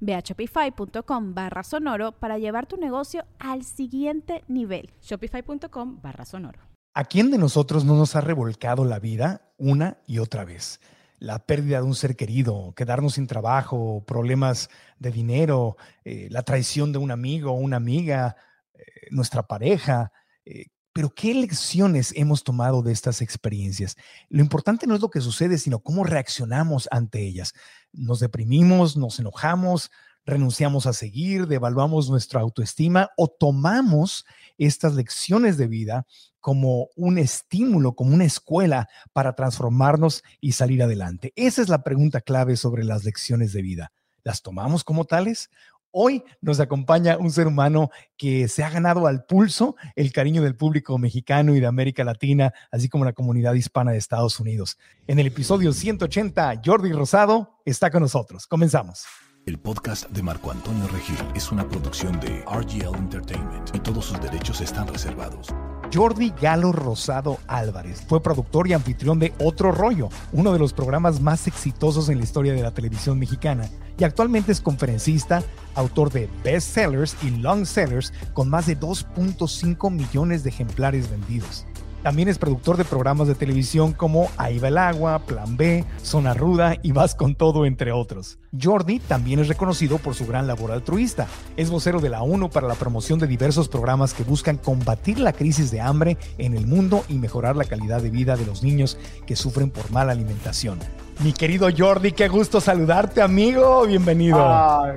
Ve a shopify.com barra sonoro para llevar tu negocio al siguiente nivel. Shopify.com barra sonoro. ¿A quién de nosotros no nos ha revolcado la vida una y otra vez? La pérdida de un ser querido, quedarnos sin trabajo, problemas de dinero, eh, la traición de un amigo o una amiga, eh, nuestra pareja. Eh, pero ¿qué lecciones hemos tomado de estas experiencias? Lo importante no es lo que sucede, sino cómo reaccionamos ante ellas. Nos deprimimos, nos enojamos, renunciamos a seguir, devaluamos nuestra autoestima o tomamos estas lecciones de vida como un estímulo, como una escuela para transformarnos y salir adelante. Esa es la pregunta clave sobre las lecciones de vida. ¿Las tomamos como tales Hoy nos acompaña un ser humano que se ha ganado al pulso el cariño del público mexicano y de América Latina, así como la comunidad hispana de Estados Unidos. En el episodio 180, Jordi Rosado está con nosotros. Comenzamos. El podcast de Marco Antonio Regil es una producción de RGL Entertainment y todos sus derechos están reservados. Jordi Galo Rosado Álvarez fue productor y anfitrión de Otro Rollo, uno de los programas más exitosos en la historia de la televisión mexicana, y actualmente es conferencista, autor de bestsellers y long sellers con más de 2.5 millones de ejemplares vendidos. También es productor de programas de televisión como Ahí va el agua, Plan B, Zona Ruda y Vas con todo, entre otros. Jordi también es reconocido por su gran labor altruista. Es vocero de la ONU para la promoción de diversos programas que buscan combatir la crisis de hambre en el mundo y mejorar la calidad de vida de los niños que sufren por mala alimentación. Mi querido Jordi, qué gusto saludarte, amigo. Bienvenido.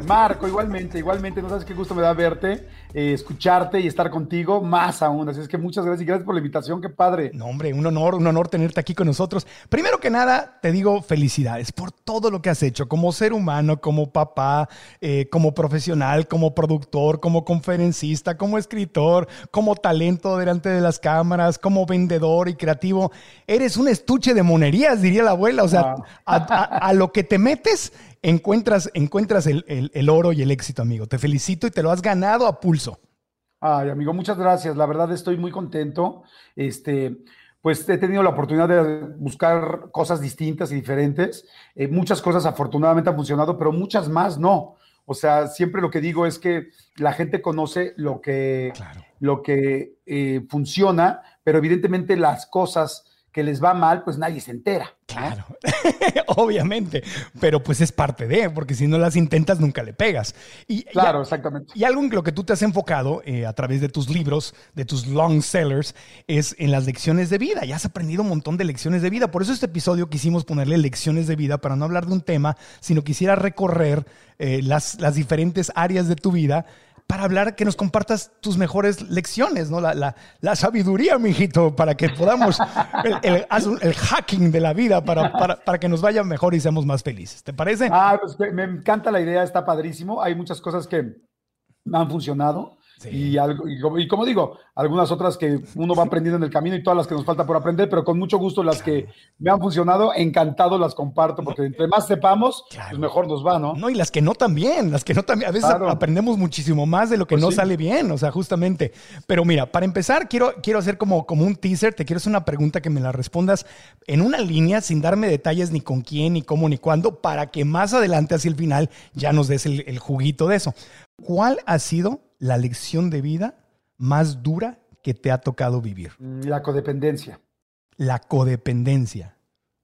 Marco, igualmente, igualmente. No sabes qué gusto me da verte, eh, escucharte y estar contigo, más aún. Así es que muchas gracias y gracias por la invitación. Qué padre. No, hombre, un honor, un honor tenerte aquí con nosotros. Primero que nada, te digo felicidades por todo lo que has hecho como ser humano, como papá, eh, como profesional, como productor, como conferencista, como escritor, como talento delante de las cámaras, como vendedor y creativo. Eres un estuche de monerías, diría la abuela. O sea, a, lo que te metes, encuentras, encuentras el, oro y el éxito, amigo. Te felicito y te lo has ganado a pulso. Ay, amigo, muchas gracias. La verdad estoy muy contento. Este, pues he tenido la oportunidad de buscar cosas distintas y diferentes. Eh, muchas cosas afortunadamente han funcionado, pero muchas más no. O sea, siempre lo que digo es que la gente conoce lo que, lo que eh, funciona, pero evidentemente las cosas que les va mal, pues nadie se entera. Claro, obviamente, pero pues es parte de, porque si no las intentas nunca le pegas. Y, claro, exactamente. Y algo en lo que tú te has enfocado eh, a través de tus libros, de tus long sellers, es en las lecciones de vida. Ya has aprendido un montón de lecciones de vida. Por eso este episodio quisimos ponerle lecciones de vida para no hablar de un tema, sino quisiera recorrer eh, las, las diferentes áreas de tu vida para hablar, que nos compartas tus mejores lecciones, ¿no? La, la, la sabiduría, mijito, para que podamos, el, el, hacking de la vida para, para, para, que nos vaya mejor y seamos más felices. ¿Te parece? Ah, pues me encanta la idea, está padrísimo. Hay muchas cosas que han funcionado. Y, algo, y, como digo, algunas otras que uno va aprendiendo en el camino y todas las que nos falta por aprender, pero con mucho gusto las que me han funcionado, encantado las comparto, porque entre más sepamos, pues mejor nos va, ¿no? No, y las que no también, las que no también, a veces aprendemos muchísimo más de lo que pues no sale bien, o sea, justamente. Pero mira, para empezar, quiero, quiero hacer como, como un teaser, te quiero hacer una pregunta que me la respondas en una línea, sin darme detalles ni con quién, ni cómo, ni cuándo, para que más adelante, hacia el final, ya nos des el, el juguito de eso. ¿Cuál ha sido la lección de vida más dura que te ha tocado vivir? Mm, la codependencia. La codependencia.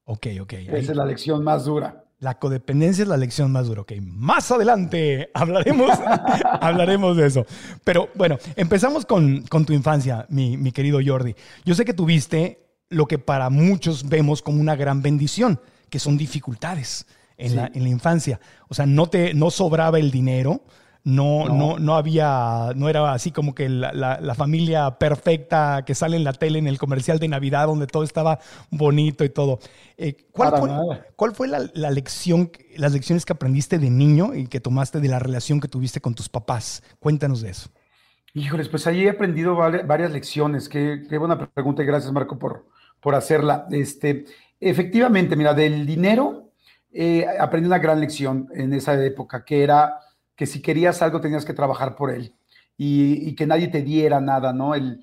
Ok, ok. Esa es la lección más dura. La codependencia es la lección más dura. Ok, más adelante hablaremos, hablaremos de eso. Pero bueno, empezamos con, tu infancia, mi, mi, querido Jordi. Yo sé que tuviste lo que para muchos vemos como una gran bendición, que son dificultades en, la, en la infancia. O sea, no te no sobraba el dinero, no, no, no, había, no era así como que la, la, familia perfecta que sale en la tele en el comercial de Navidad donde todo estaba bonito y todo. Eh, ¿cuál, fue, ¿cuál, fue, la, la, lección, las lecciones que aprendiste de niño y que tomaste de la relación que tuviste con tus papás? Cuéntanos de eso. Híjoles, pues ahí he aprendido varias lecciones. Qué, qué buena pregunta y gracias Marco por, por hacerla. Este, efectivamente, mira, del dinero eh, aprendí una gran lección en esa época, que era que si querías algo tenías que trabajar por él y, que nadie te diera nada, ¿no? El,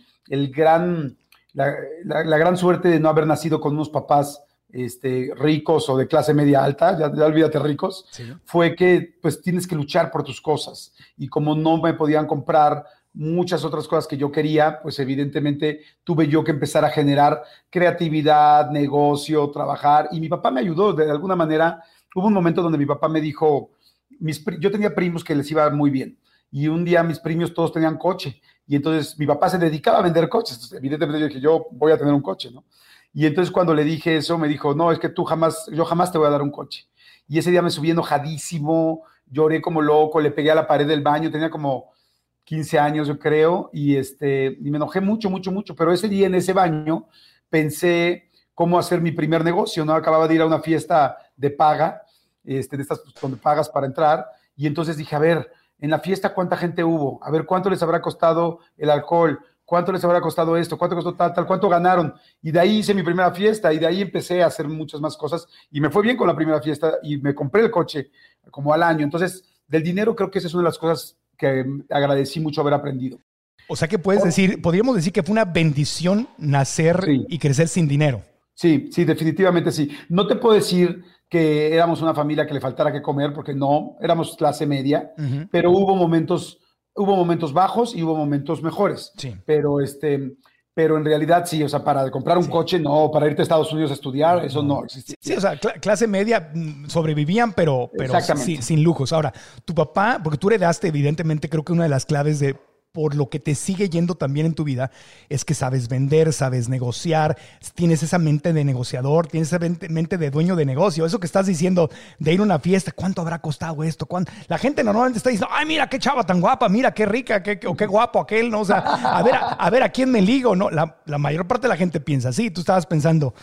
gran, la, gran suerte de no haber nacido con unos papás este, ricos o de clase media alta, ya, olvídate ricos, fue que pues tienes que luchar por tus cosas y como no me podían comprar muchas otras cosas que yo quería, pues evidentemente tuve yo que empezar a generar creatividad, negocio, trabajar y mi papá me ayudó de alguna manera. Hubo un momento donde mi papá me dijo, yo tenía primos que les iba muy bien y un día mis primos todos tenían coche y entonces mi papá se dedicaba a vender coches. evidentemente yo dije, yo voy a tener un coche, ¿no? Y entonces cuando le dije eso, me dijo, no, es que tú jamás, yo jamás te voy a dar un coche. Y ese día me subí enojadísimo, lloré como loco, le pegué a la pared del baño, tenía como 15 años yo creo, y, este, y me enojé mucho, mucho, mucho, pero ese día en ese baño pensé cómo hacer mi primer negocio, ¿no? Acababa de ir a una fiesta de paga este, de estas pues, donde pagas para entrar. Y entonces dije, a ver, en la fiesta cuánta gente hubo, a ver cuánto les habrá costado el alcohol, cuánto les habrá costado esto, cuánto costó tal, tal, cuánto ganaron. Y de ahí hice mi primera fiesta y de ahí empecé a hacer muchas más cosas y me fue bien con la primera fiesta y me compré el coche como al año. Entonces, del dinero creo que esa es una de las cosas que agradecí mucho haber aprendido. O sea que puedes decir, podríamos decir que fue una bendición nacer y crecer sin dinero. Sí, sí, definitivamente sí. No te puedo decir que éramos una familia que le faltara que comer, porque no, éramos clase media, pero hubo momentos, hubo momentos bajos y hubo momentos mejores. Sí. Pero este, pero en realidad sí, o sea, para comprar un coche, no, para irte a Estados Unidos a estudiar, eso no existía. Sí, o sea, clase media mm, sobrevivían, pero, pero sin, sin lujos. Ahora, tu papá, porque tú heredaste, evidentemente, creo que una de las claves de por lo que te sigue yendo también en tu vida es que sabes vender, sabes negociar, tienes esa mente de negociador, tienes esa mente de dueño de negocio. Eso que estás diciendo de ir a una fiesta, ¿cuánto habrá costado esto? La gente normalmente está diciendo, ay, mira qué chava tan guapa, mira qué rica, qué, o qué guapo aquel, ¿no? O sea, a ver, a, ver a quién me ligo, ¿no? La, la mayor parte de la gente piensa así. Tú estabas pensando,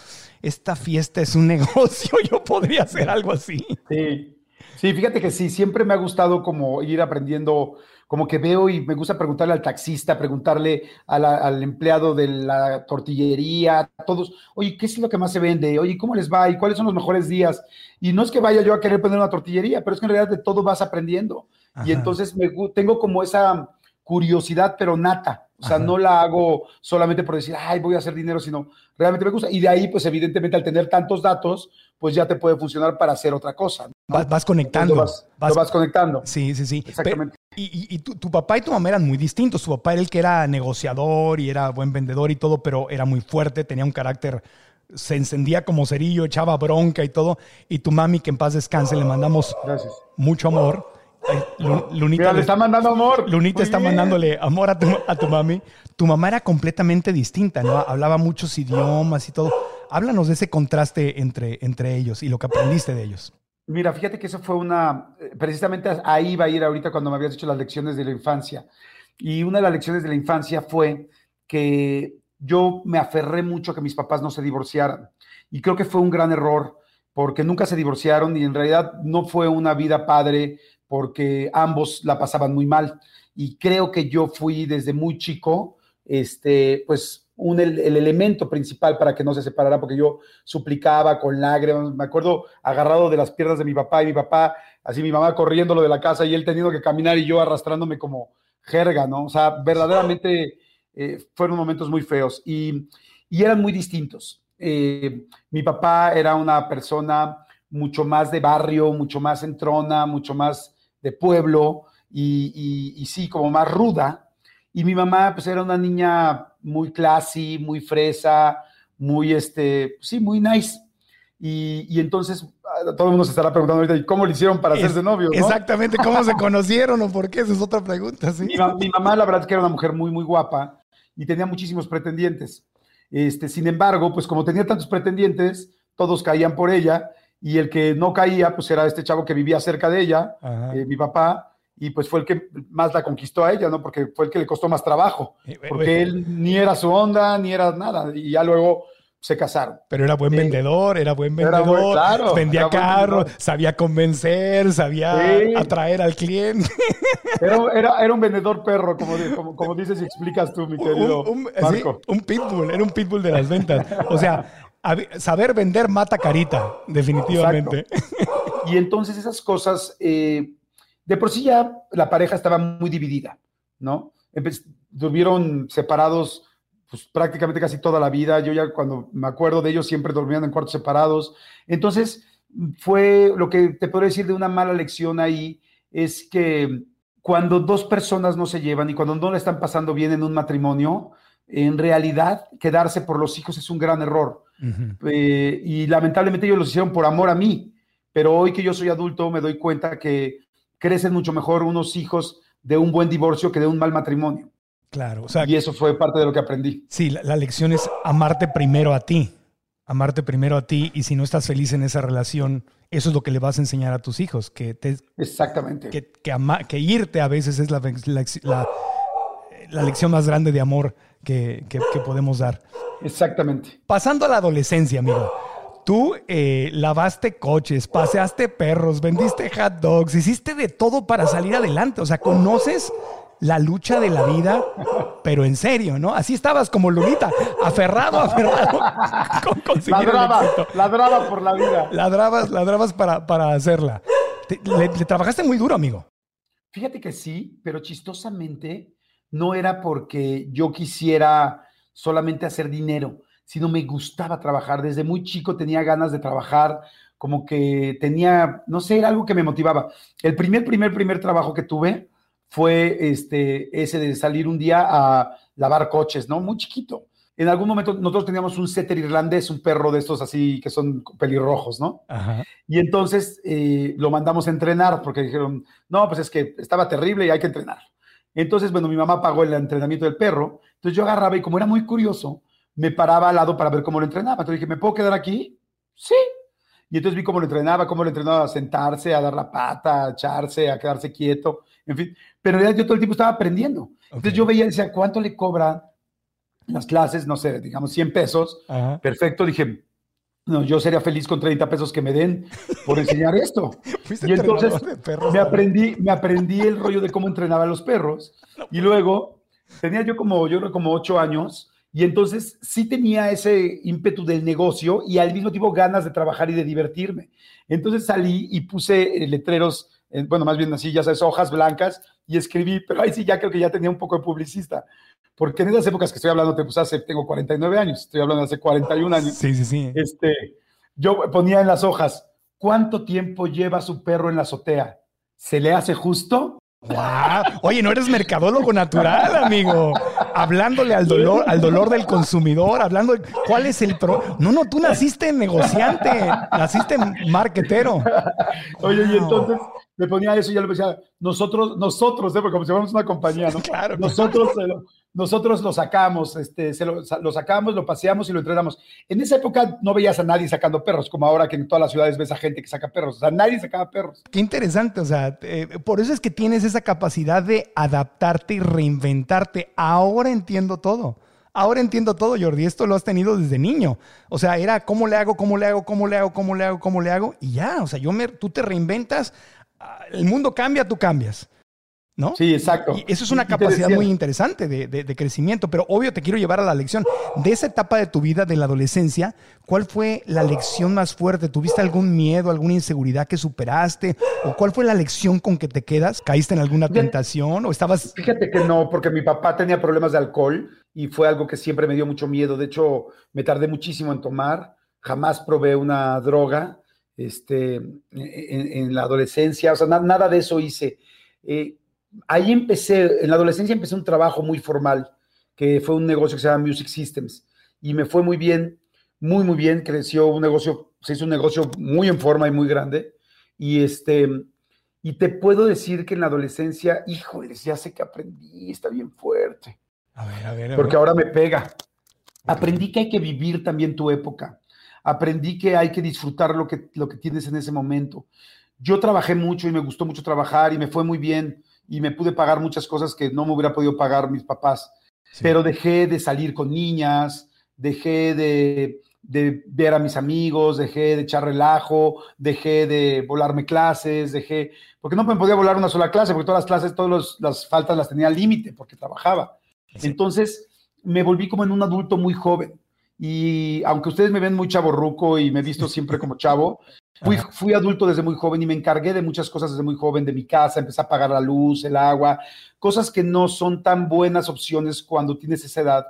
esta fiesta es un negocio, yo podría hacer algo así. Sí. Sí, fíjate que sí, siempre me ha gustado como ir aprendiendo como que veo y me gusta preguntarle al taxista, preguntarle al empleado de la tortillería, a todos, oye, ¿qué es lo que más se vende? Oye, ¿cómo les va? ¿Y cuáles son los mejores días? Y no es que vaya yo a querer poner una tortillería, pero es que en realidad de todo vas aprendiendo. Y entonces me, tengo como esa curiosidad, pero nata. O sea, no la hago solamente por decir, ay, voy a hacer dinero, sino realmente me gusta. Y de ahí, pues evidentemente, al tener tantos datos, pues ya te puede funcionar para hacer otra cosa. Vas, conectando. Lo vas, conectando. Sí, sí, sí. Exactamente. y, tu, papá y tu mamá eran muy distintos. Tu papá era el que era negociador y era buen vendedor y todo, pero era muy fuerte, tenía un carácter, se encendía como cerillo, echaba bronca y todo. Y tu mami, que en paz descanse, le mandamos mucho amor Lunita le está mandando amor. Lunita está mandándole amor a tu, a tu mami. Tu mamá era completamente distinta, ¿no? Hablaba muchos idiomas y todo. Háblanos de ese contraste entre, entre ellos y lo que aprendiste de ellos. Mira, fíjate que eso fue una, precisamente ahí va a ir ahorita cuando me habías dicho las lecciones de la infancia. Y una de las lecciones de la infancia fue que yo me aferré mucho a que mis papás no se divorciaran. Y creo que fue un gran error porque nunca se divorciaron y en realidad no fue una vida padre porque ambos la pasaban muy mal. Y creo que yo fui desde muy chico, este, pues un, el, elemento principal para que no se separara, porque yo suplicaba con lágrimas, me acuerdo agarrado de las piernas de mi papá y mi papá, así mi mamá corriéndolo de la casa y él teniendo que caminar y yo arrastrándome como jerga, ¿no? O sea, verdaderamente eh, fueron momentos muy feos y, y eran muy distintos. Eh, mi papá era una persona mucho más de barrio, mucho más entrona, mucho más de pueblo y, sí, como más ruda. Y mi mamá, pues era una niña muy classy, muy fresa, muy, este, sí, muy nice. Y, entonces ah, todo el mundo se estará preguntando ahorita, ¿y cómo le hicieron para hacerse novios? Exactamente, ¿cómo se conocieron o por qué? Esa es otra pregunta. ¿sí? Mi, mi, mamá, la verdad, es que era una mujer muy, muy guapa y tenía muchísimos pretendientes. Este, sin embargo, pues como tenía tantos pretendientes, todos caían por ella y el que no caía, pues era este chavo que vivía cerca de ella, eh, mi papá, y pues fue el que más la conquistó a ella, ¿no? Porque fue el que le costó más trabajo, porque él ni era su onda, ni era nada, y ya luego se casaron. Pero era buen vendedor, era buen vendedor, vendía carros, sabía convencer, sabía atraer al cliente. Era, era, un vendedor perro, como, como, dices y explicas tú, mi querido un, Marco. un pitbull, era un pitbull de las ventas. O sea, saber vender mata carita, definitivamente. Y entonces esas cosas, eh, de por sí ya la pareja estaba muy dividida, ¿no? Durmieron separados pues prácticamente casi toda la vida. Yo ya cuando me acuerdo de ellos siempre dormían en cuartos separados. Entonces, fue lo que te puedo decir de una mala lección ahí, es que cuando dos personas no se llevan y cuando no le están pasando bien en un matrimonio, en realidad quedarse por los hijos es un gran error. Eh, y lamentablemente ellos lo hicieron por amor a mí, pero hoy que yo soy adulto me doy cuenta que crecen mucho mejor unos hijos de un buen divorcio que de un mal matrimonio. Claro, o sea. Y eso fue parte de lo que aprendí. Sí, la, lección es amarte primero a ti. Amarte primero a ti y si no estás feliz en esa relación, eso es lo que le vas a enseñar a tus hijos. Que te, Exactamente. Que, que, irte a veces es la, la, lección más grande de amor que, podemos dar. Exactamente. Pasando a la adolescencia, amigo. Tú eh, lavaste coches, paseaste perros, vendiste hot dogs, hiciste de todo para salir adelante. O sea, conoces la lucha de la vida, pero en serio, ¿no? Así estabas como Lunita, aferrado, aferrado con conseguir ladraba, ladraba por la vida. Ladrabas, ladrabas para, para hacerla. le, trabajaste muy duro, amigo. Fíjate que sí, pero chistosamente no era porque yo quisiera solamente hacer dinero, sino me gustaba trabajar. Desde muy chico tenía ganas de trabajar, como que tenía, no sé, era algo que me motivaba. El primer, primer, primer trabajo que tuve fue este, ese de salir un día a lavar coches, ¿no? Muy chiquito. En algún momento nosotros teníamos un setter irlandés, un perro de estos así que son pelirrojos, ¿no? Y entonces eh, lo mandamos a entrenar porque dijeron, no, pues es que estaba terrible y hay que entrenar. Entonces, bueno, mi mamá pagó el entrenamiento del perro. Entonces yo agarraba y como era muy curioso, me paraba al lado para ver cómo lo entrenaba. Entonces dije, ¿me puedo quedar aquí? Sí. Y entonces vi cómo lo entrenaba, cómo lo entrenaba a sentarse, a dar la pata, a echarse, a quedarse quieto en fin, pero en realidad yo todo el tiempo estaba aprendiendo. Entonces yo veía, decía, ¿cuánto le cobra las clases? No sé, digamos 100 pesos. Perfecto, dije, no, yo sería feliz con 30 pesos que me den por enseñar esto. y entonces me aprendí, me aprendí el rollo de cómo entrenaba a los perros. Y luego tenía yo como, yo creo como 8 años. Y entonces sí tenía ese ímpetu del negocio y al mismo tiempo ganas de trabajar y de divertirme. Entonces salí y puse letreros bueno, más bien así, ya sabes, hojas blancas y escribí, pero ahí sí ya creo que ya tenía un poco de publicista, porque en esas épocas que estoy hablando, pues hace, tengo 49 años, estoy hablando hace 41 años. Sí, sí, sí. Este, yo ponía en las hojas, ¿cuánto tiempo lleva su perro en la azotea? ¿Se le hace justo? Oye, no eres mercadólogo natural, amigo. Hablándole al dolor, al dolor del consumidor, hablando de cuál es el pro. No, no, tú naciste negociante, naciste marquetero. Oye, y entonces me ponía eso y ya le decía, nosotros, nosotros, ¿eh? porque como si fuéramos una compañía, ¿no? Claro. Nosotros, lo, nosotros lo sacamos, este, se lo, lo, sacamos, lo paseamos y lo entrenamos. En esa época no veías a nadie sacando perros, como ahora que en todas las ciudades ves a gente que saca perros. O sea, nadie sacaba perros. Qué interesante, o sea, por eso es que tienes esa capacidad de adaptarte y reinventarte. Ahora entiendo todo. Ahora entiendo todo, Jordi. Esto lo has tenido desde niño. O sea, era cómo le hago, cómo le hago, cómo le hago, cómo le hago, cómo le hago. Y ya, o sea, yo me, tú te reinventas el mundo cambia, tú cambias. ¿No? Sí, exacto. Y eso es una capacidad muy interesante de, crecimiento, pero obvio te quiero llevar a la lección. De esa etapa de tu vida, de la adolescencia, ¿cuál fue la lección más fuerte? ¿Tuviste algún miedo, alguna inseguridad que superaste? ¿O cuál fue la lección con que te quedas? ¿Caíste en alguna tentación o estabas...? Fíjate que no, porque mi papá tenía problemas de alcohol y fue algo que siempre me dio mucho miedo. De hecho, me tardé muchísimo en tomar. Jamás probé una droga este, en, la adolescencia, o sea, nada de eso hice. Eh, ahí empecé, en la adolescencia empecé un trabajo muy formal, que fue un negocio que se llama Music Systems, y me fue muy bien, muy, muy bien, creció un negocio, se hizo un negocio muy en forma y muy grande, y este, y te puedo decir que en la adolescencia, híjoles, ya sé que aprendí, está bien fuerte. A ver, a ver. porque ahora me pega. Aprendí que hay que vivir también tu época. Aprendí que hay que disfrutar lo que, lo que tienes en ese momento. Yo trabajé mucho y me gustó mucho trabajar y me fue muy bien y me pude pagar muchas cosas que no me hubiera podido pagar mis papás. Pero dejé de salir con niñas, dejé de, de ver a mis amigos, dejé de echar relajo, dejé de volarme clases, dejé, porque no me podía volar una sola clase, porque todas las clases, todas las faltas las tenía al límite, porque trabajaba. Entonces me volví como en un adulto muy joven. Y aunque ustedes me ven muy chaborruco y me he visto siempre como chavo, fui, fui adulto desde muy joven y me encargué de muchas cosas desde muy joven, de mi casa, empecé a pagar la luz, el agua, cosas que no son tan buenas opciones cuando tienes esa edad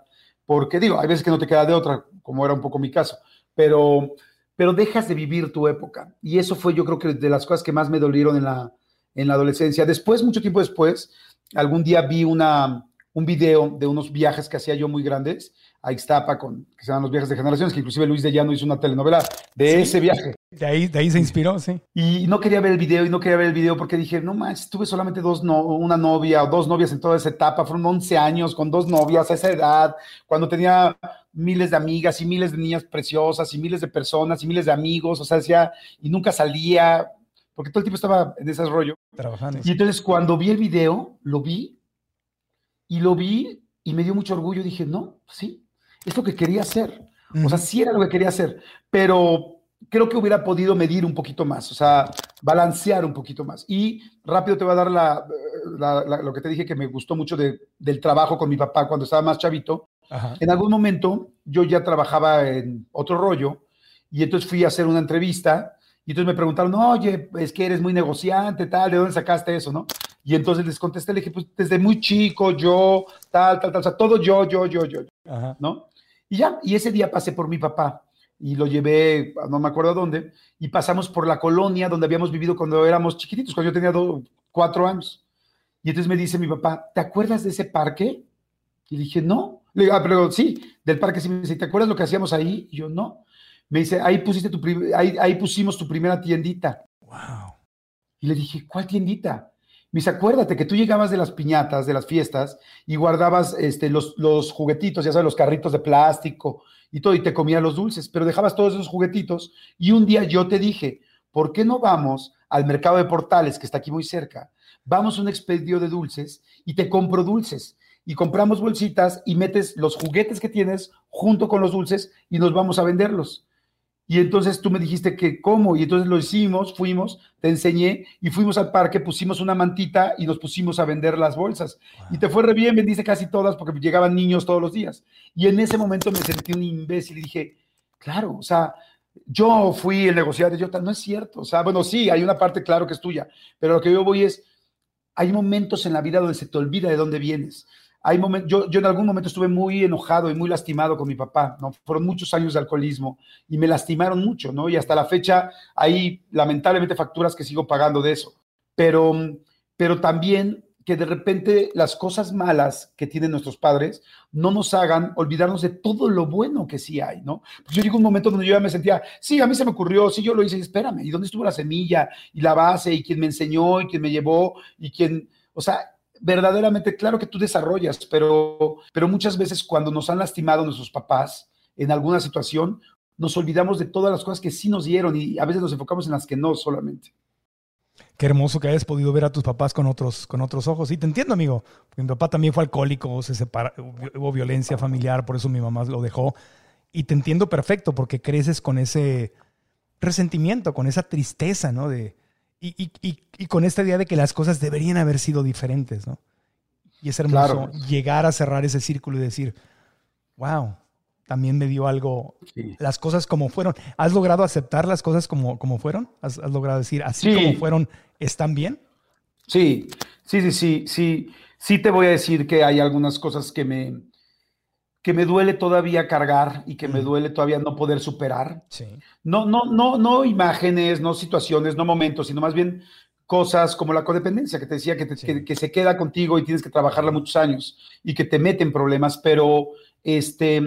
porque digo, hay veces que no te queda de otra, como era un poco mi caso, pero, pero dejas de vivir tu época. Y eso fue yo creo que de las cosas que más me dolieron en la, en la adolescencia. Después, mucho tiempo después, algún día vi una, un video de unos viajes que hacía yo muy grandes a Ixtapa, con, que se llaman los viajes de generaciones, que inclusive Luis de Llano hizo una telenovela de ese viaje. De ahí, de ahí se inspiró, sí. Y no quería ver el video y no quería ver el video porque dije, no manches, tuve solamente dos no, una novia o dos novias en toda esa etapa, fueron 11 años con dos novias a esa edad, cuando tenía miles de amigas y miles de niñas preciosas y miles de personas y miles de amigos, o sea, decía, y nunca salía, porque todo el tiempo estaba en ese rollo. Trabajando. Y entonces cuando vi el video, lo vi y lo vi y me dio mucho orgullo, dije, no, sí, es lo que quería hacer. O sea, sí era lo que quería hacer, pero creo que hubiera podido medir un poquito más, o sea, balancear un poquito más. Y rápido te voy a dar la, lo que te dije que me gustó mucho del trabajo con mi papá cuando estaba más chavito. En algún momento yo ya trabajaba en otro rollo y entonces fui a hacer una entrevista y entonces me preguntaron, oye, es que eres muy negociante, tal, ¿de dónde sacaste eso, no? Y entonces les contesté, le dije, pues desde muy chico, yo, tal, tal, tal, o sea, todo yo, yo, yo, yo, ¿no? Y ya, y ese día pasé por mi papá y lo llevé, no me acuerdo a dónde, y pasamos por la colonia donde habíamos vivido cuando éramos chiquititos, cuando yo tenía cuatro años. Y entonces me dice mi papá, ¿te acuerdas de ese parque? Y dije, no. Le digo, ah, pero sí, del parque sí me dice, ¿te acuerdas lo que hacíamos ahí? Y yo, no. Me dice, ahí pusiste tu ahí, ahí pusimos tu primera tiendita. Wow. Y le dije, ¿cuál tiendita? Dice, acuérdate que tú llegabas de las piñatas, de las fiestas, y guardabas este, los, juguetitos, ya sabes, los carritos de plástico y todo, y te comías los dulces, pero dejabas todos esos juguetitos. Y un día yo te dije, ¿por qué no vamos al mercado de portales, que está aquí muy cerca? Vamos a un expedio de dulces y te compro dulces. Y compramos bolsitas y metes los juguetes que tienes junto con los dulces y nos vamos a venderlos. Y entonces tú me dijiste que cómo, y entonces lo hicimos, fuimos, te enseñé y fuimos al parque, pusimos una mantita y nos pusimos a vender las bolsas. Y te fue re bien, vendiste casi todas porque llegaban niños todos los días. Y en ese momento me sentí un imbécil y dije, claro, o sea, yo fui el negociador de Jota, no es cierto. O sea, bueno, sí, hay una parte, claro, que es tuya, pero lo que yo voy es, hay momentos en la vida donde se te olvida de dónde vienes hay yo, yo en algún momento estuve muy enojado y muy lastimado con mi papá, ¿no? Fueron muchos años de alcoholismo y me lastimaron mucho, ¿no? Y hasta la fecha hay lamentablemente facturas que sigo pagando de eso. Pero, pero también que de repente las cosas malas que tienen nuestros padres no nos hagan olvidarnos de todo lo bueno que sí hay, ¿no? Pues yo digo un momento donde yo ya me sentía, sí, a mí se me ocurrió, sí, yo lo hice, espérame, ¿y dónde estuvo la semilla y la base y quien me enseñó y quien me llevó y quien, o sea, verdaderamente, claro que tú desarrollas, pero, pero muchas veces cuando nos han lastimado nuestros papás en alguna situación, nos olvidamos de todas las cosas que sí nos dieron y a veces nos enfocamos en las que no solamente. Qué hermoso que hayas podido ver a tus papás con otros, con otros ojos. Y te entiendo, amigo. mi papá también fue alcohólico, se separa, hubo violencia familiar, por eso mi mamá lo dejó. Y te entiendo perfecto porque creces con ese resentimiento, con esa tristeza, ¿no? De, y, y, y, con esta idea de que las cosas deberían haber sido diferentes, ¿no? Y es hermoso llegar a cerrar ese círculo y decir, wow, también me dio algo, las cosas como fueron. ¿Has logrado aceptar las cosas como, como fueron? ¿Has, logrado decir, así como fueron, están bien? Sí, sí, sí, sí, sí. Sí te voy a decir que hay algunas cosas que me, que me duele todavía cargar y que me duele todavía no poder superar. Sí. No, no, no, no imágenes, no situaciones, no momentos, sino más bien cosas como la codependencia que te decía que, que, se queda contigo y tienes que trabajarla muchos años y que te meten problemas, pero este,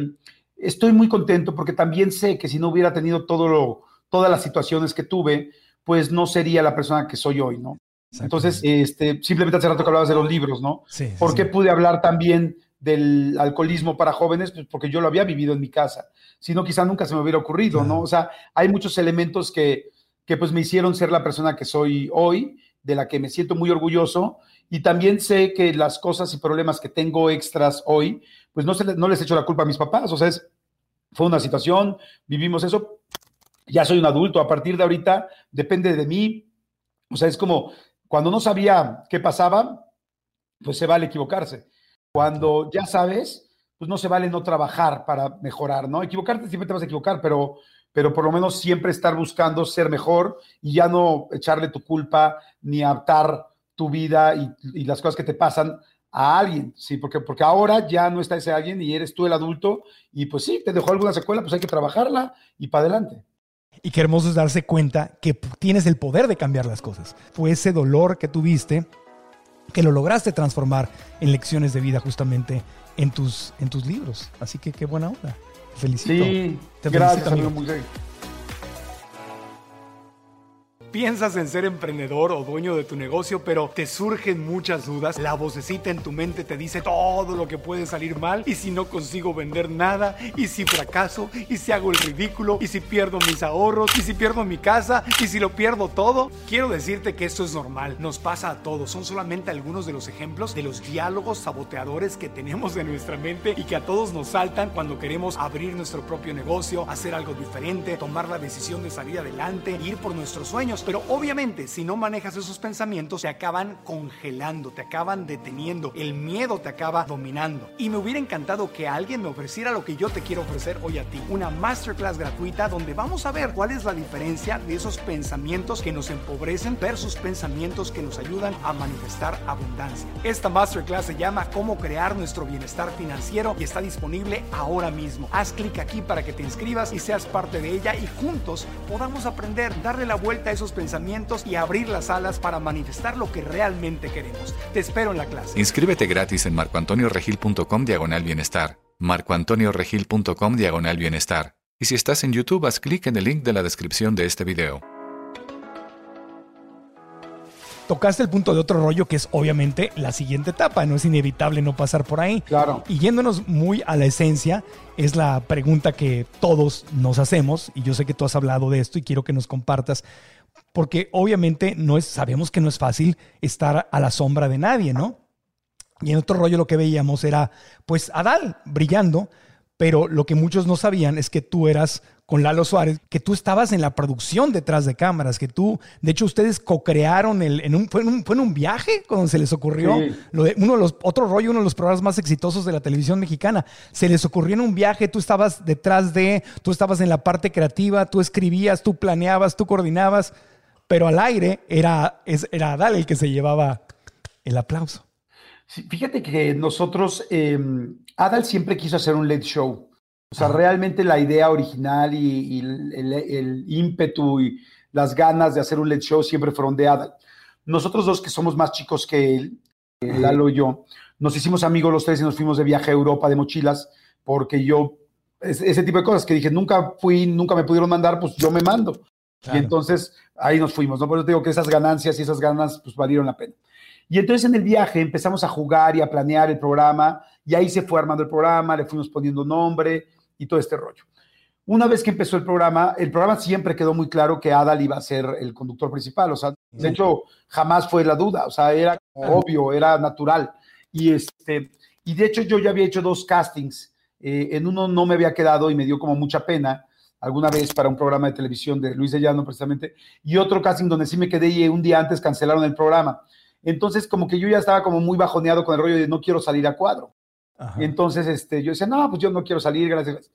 estoy muy contento porque también sé que si no hubiera tenido todo lo, todas las situaciones que tuve, pues no sería la persona que soy hoy, ¿no? Entonces, este, simplemente hace rato que hablabas de los libros, ¿no? Sí, ¿Por qué pude hablar también del alcoholismo para jóvenes, pues porque yo lo había vivido en mi casa. Si no, quizá nunca se me hubiera ocurrido, ¿no? O sea, hay muchos elementos que, que pues me hicieron ser la persona que soy hoy, de la que me siento muy orgulloso. Y también sé que las cosas y problemas que tengo extras hoy, pues no, se, no les echo la culpa a mis papás. O sea, es, fue una situación, vivimos eso. Ya soy un adulto, a partir de ahorita depende de mí. O sea, es como cuando no sabía qué pasaba, pues se vale equivocarse. Cuando ya sabes, pues no se vale no trabajar para mejorar, ¿no? Equivocarte siempre te vas a equivocar, pero, pero por lo menos siempre estar buscando ser mejor y ya no echarle tu culpa ni adaptar tu vida y, y las cosas que te pasan a alguien, sí, porque, porque ahora ya no está ese alguien y eres tú el adulto y pues sí, te dejó alguna secuela, pues hay que trabajarla y para adelante. Y qué hermoso es darse cuenta que tienes el poder de cambiar las cosas. Fue ese dolor que tuviste que lo lograste transformar en lecciones de vida justamente en tus, en tus libros. Así que qué buena onda. Felicito. Sí, Te gracias, felicito, amigo. amigo. Piensas en ser emprendedor o dueño de tu negocio, pero te surgen muchas dudas. La vocecita en tu mente te dice todo lo que puede salir mal. Y si no consigo vender nada, y si fracaso, y si hago el ridículo, y si pierdo mis ahorros, y si pierdo mi casa, y si lo pierdo todo. Quiero decirte que esto es normal. Nos pasa a todos. Son solamente algunos de los ejemplos de los diálogos saboteadores que tenemos en nuestra mente y que a todos nos saltan cuando queremos abrir nuestro propio negocio, hacer algo diferente, tomar la decisión de salir adelante, ir por nuestros sueños. Pero obviamente, si no manejas esos pensamientos, te acaban congelando, te acaban deteniendo, el miedo te acaba dominando. Y me hubiera encantado que alguien me ofreciera lo que yo te quiero ofrecer hoy a ti, una masterclass gratuita donde vamos a ver cuál es la diferencia de esos pensamientos que nos empobrecen versus pensamientos que nos ayudan a manifestar abundancia. Esta masterclass se llama Cómo crear nuestro bienestar financiero y está disponible ahora mismo. Haz clic aquí para que te inscribas y seas parte de ella y juntos podamos aprender, darle la vuelta a esos pensamientos y abrir las alas para manifestar lo que realmente queremos. Te espero en la clase. Inscríbete gratis en marcoantonioregil.com diagonal bienestar. marcoantonioregil.com diagonal bienestar. Y si estás en YouTube, haz clic en el link de la descripción de este video. Tocaste el punto de otro rollo que es obviamente la siguiente etapa, no es inevitable no pasar por ahí. Claro. Y yéndonos muy a la esencia, es la pregunta que todos nos hacemos, y yo sé que tú has hablado de esto y quiero que nos compartas, porque obviamente no es, sabemos que no es fácil estar a la sombra de nadie, ¿no? Y en otro rollo lo que veíamos era, pues, Adal brillando, pero lo que muchos no sabían es que tú eras con Lalo Suárez, que tú estabas en la producción detrás de cámaras, que tú, de hecho, ustedes co-crearon el, en un, fue, en un, fue en un viaje cuando se les ocurrió, Sí. lo de, uno de los, otro rollo, uno de los programas más exitosos de la televisión mexicana. Se les ocurrió en un viaje, tú estabas detrás de, tú estabas en la parte creativa, tú escribías, tú planeabas, tú coordinabas, pero al aire era, era Adal el que se llevaba el aplauso. Sí, fíjate que nosotros, eh, Adal siempre quiso hacer un late show. O sea, Ajá. realmente la idea original y, y el, el- el ímpetu y las ganas de hacer un late show siempre fueron de Adal. Nosotros dos, que somos más chicos que él, Lalo y yo, nos hicimos amigos los tres y nos fuimos de viaje a Europa de mochilas, porque yo, es- ese tipo de cosas que dije, nunca fui, nunca me pudieron mandar, pues yo me mando. Claro. Y entonces ahí nos fuimos, ¿no? Por eso te digo que esas ganancias y esas ganas pues valieron la pena. Y entonces en el viaje empezamos a jugar y a planear el programa y ahí se fue armando el programa, le fuimos poniendo nombre y todo este rollo. Una vez que empezó el programa, el programa siempre quedó muy claro que Adal iba a ser el conductor principal, o sea, de hecho jamás fue la duda, o sea, era obvio, era natural. Y este, y de hecho yo ya había hecho dos castings, eh, en uno no me había quedado y me dio como mucha pena alguna vez para un programa de televisión de Luis de Llano precisamente, y otro casting donde sí me quedé y un día antes cancelaron el programa. Entonces, como que yo ya estaba como muy bajoneado con el rollo de no quiero salir a cuadro. Ajá. Entonces este, yo decía, no, pues yo no quiero salir, gracias.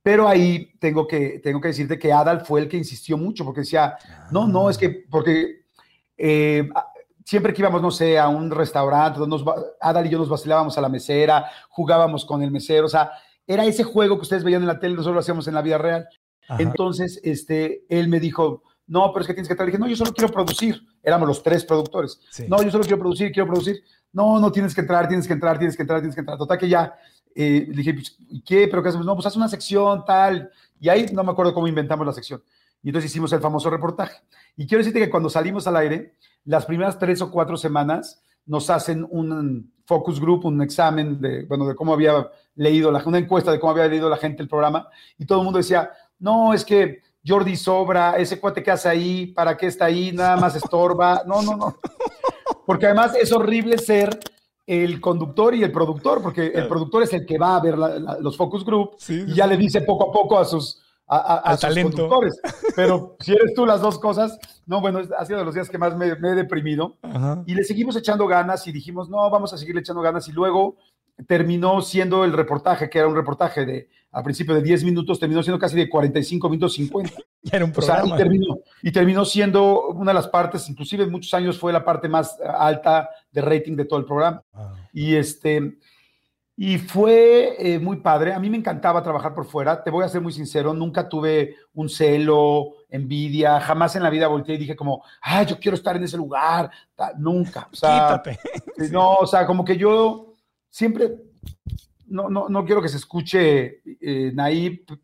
Pero ahí tengo que, tengo que decirte que Adal fue el que insistió mucho, porque decía, no, no, es que, porque eh, siempre que íbamos, no sé, a un restaurante, nos, Adal y yo nos vacilábamos a la mesera, jugábamos con el mesero, o sea, era ese juego que ustedes veían en la tele, nosotros lo hacíamos en la vida real. Ajá. Entonces, este, él me dijo, no, pero es que tienes que entrar. Le dije, no, yo solo quiero producir. Éramos los tres productores. Sí. No, yo solo quiero producir, quiero producir. No, no tienes que entrar, tienes que entrar, tienes que entrar, tienes que entrar. Total que ya, eh, le dije, pues, ¿y qué? ¿Pero qué hacemos? No, pues haz una sección, tal. Y ahí no me acuerdo cómo inventamos la sección. Y entonces hicimos el famoso reportaje. Y quiero decirte que cuando salimos al aire, las primeras tres o cuatro semanas, nos hacen un focus group, un examen de, bueno, de cómo había leído, la, una encuesta de cómo había leído la gente el programa, y todo el mundo decía, no, es que Jordi sobra, ese cuate que hace ahí, ¿para qué está ahí? Nada más estorba. No, no, no. Porque además es horrible ser el conductor y el productor, porque el productor es el que va a ver los focus group y ya le dice poco a poco a sus, a, sus conductores. Pero si eres tú las dos cosas, no, bueno, ha sido de los días que más me, he deprimido. Y le seguimos echando ganas y dijimos, no, vamos a seguirle echando ganas. Y luego terminó siendo el reportaje, que era un reportaje de, al principio de 10 minutos, terminó siendo casi de 45 minutos 50. Ya era un programa. y, terminó, y terminó siendo una de las partes, inclusive en muchos años fue la parte más alta de rating de todo el programa. Y este... Y fue eh, muy padre. A mí me encantaba trabajar por fuera. Te voy a ser muy sincero, nunca tuve un celo, envidia. Jamás en la vida volteé y dije como, ah, yo quiero estar en ese lugar. Nunca. O sea, Quítate. No, o sea, como que yo siempre, no, no, no quiero que se escuche eh,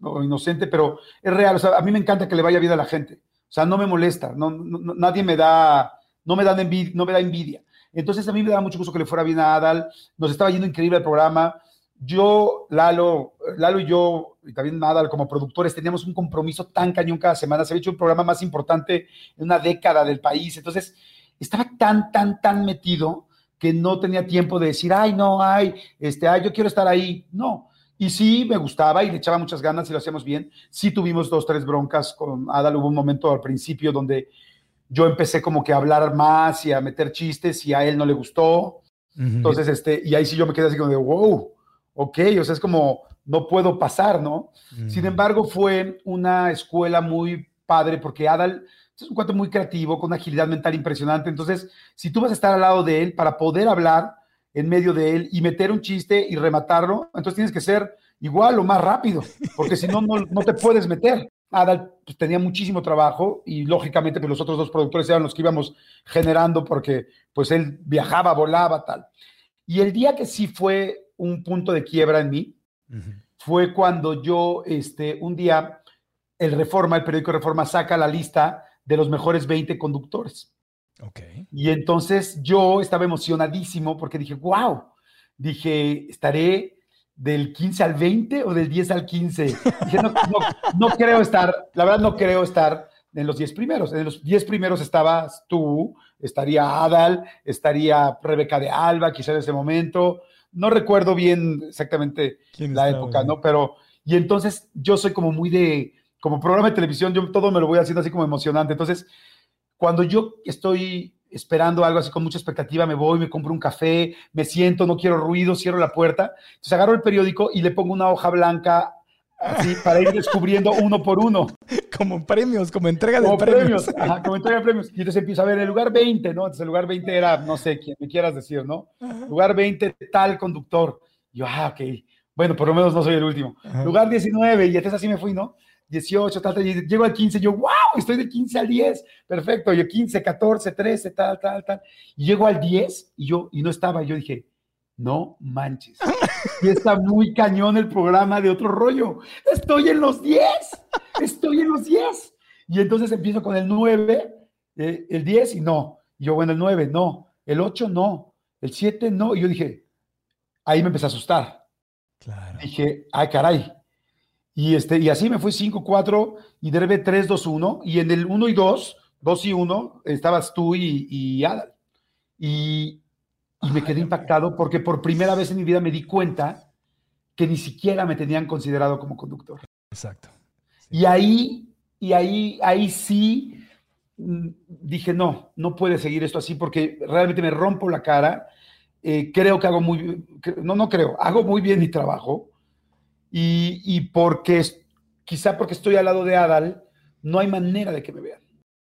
o inocente, pero es real. O sea, a mí me encanta que le vaya bien a la gente. O sea, no me molesta. No, nadie me da, no me da envidia, no me da envidia. Entonces a mí me da mucho gusto que le fuera bien a Adal. Nos estaba yendo increíble el programa. Yo, Lalo, Lalo y yo, y también Adal como productores, teníamos un compromiso tan cañón cada semana. Se había hecho un programa más importante en una década del país. Entonces, estaba tan, tan, tan metido que no tenía tiempo de decir, ay, no, ay, este, ay, yo quiero estar ahí. No. Y sí, me gustaba y le echaba muchas ganas y lo hacíamos bien. Sí tuvimos dos, tres broncas con Adal. Hubo un momento al principio donde yo empecé como que a hablar más y a meter chistes y a él no le gustó. Entonces, este, y ahí sí yo me quedé así como de, wow, ok, o sea, es como, no puedo pasar, ¿no? Sin embargo, fue una escuela muy padre porque Adal es un cuate muy creativo, con una agilidad mental impresionante. Entonces, si tú vas a estar al lado de él para poder hablar en medio de él y meter un chiste y rematarlo, entonces tienes que ser igual o más rápido, porque si no, no te puedes meter. Adal pues, tenía muchísimo trabajo y lógicamente pues, los otros dos productores eran los que íbamos generando porque pues él viajaba, volaba, tal. Y el día que sí fue un punto de quiebra en mí, fue cuando yo, este, un día, el Reforma, el periódico Reforma saca la lista de los mejores 20 conductores. Okay. Y entonces yo estaba emocionadísimo porque dije, wow, dije, estaré del 15 al 20 o del 10 al 15. Dije, no, no, creo estar, la verdad no creo estar en los 10 primeros. En los 10 primeros estabas tú, estaría Adal, estaría Rebeca de Alba, quizá en ese momento. No recuerdo bien exactamente la época, ¿no? Pero, y entonces yo soy como muy de, como programa de televisión, yo todo me lo voy haciendo así como emocionante. Entonces, cuando yo estoy esperando algo así con mucha expectativa, me voy, me compro un café, me siento, no quiero ruido, cierro la puerta. Entonces agarro el periódico y le pongo una hoja blanca así para ir descubriendo uno por uno. Como premios, como entrega de como premios. Ajá, como entrega de premios. Y entonces empiezo a ver el lugar 20, ¿no? Entonces el lugar 20 era, no sé, quién me quieras decir, ¿no? Lugar 20, tal conductor. yo, ah, ok. Bueno, por lo menos no soy el último. Lugar 19, y entonces así me fui, ¿no? 18, tal, tal, y llego al 15, yo, wow, estoy de 15 al 10, perfecto, yo 15, 14, 13, tal, tal, tal, y llego al 10 y yo, y no estaba, y yo dije, no manches, y está muy cañón el programa de otro rollo, estoy en los 10, estoy en los 10, y entonces empiezo con el 9, eh, el 10 y no, y yo, bueno, el 9, no, el 8, no, el 7, no, y yo dije, ahí me empecé a asustar, claro. dije, ay, caray, y, este, y así me fui 5-4 y derbe 3-2-1. Y en el 1 y 2, 2 y 1, estabas tú y, y Adal. Y, y me quedé impactado porque por primera vez en mi vida me di cuenta que ni siquiera me tenían considerado como conductor. Exacto. Y ahí, y ahí, ahí sí mm, dije, no, no puede seguir esto así porque realmente me rompo la cara. Eh, creo que hago muy, no, no creo, hago muy bien mi trabajo y, porque, quizá porque estoy al lado de Adal, no hay manera de que me vean.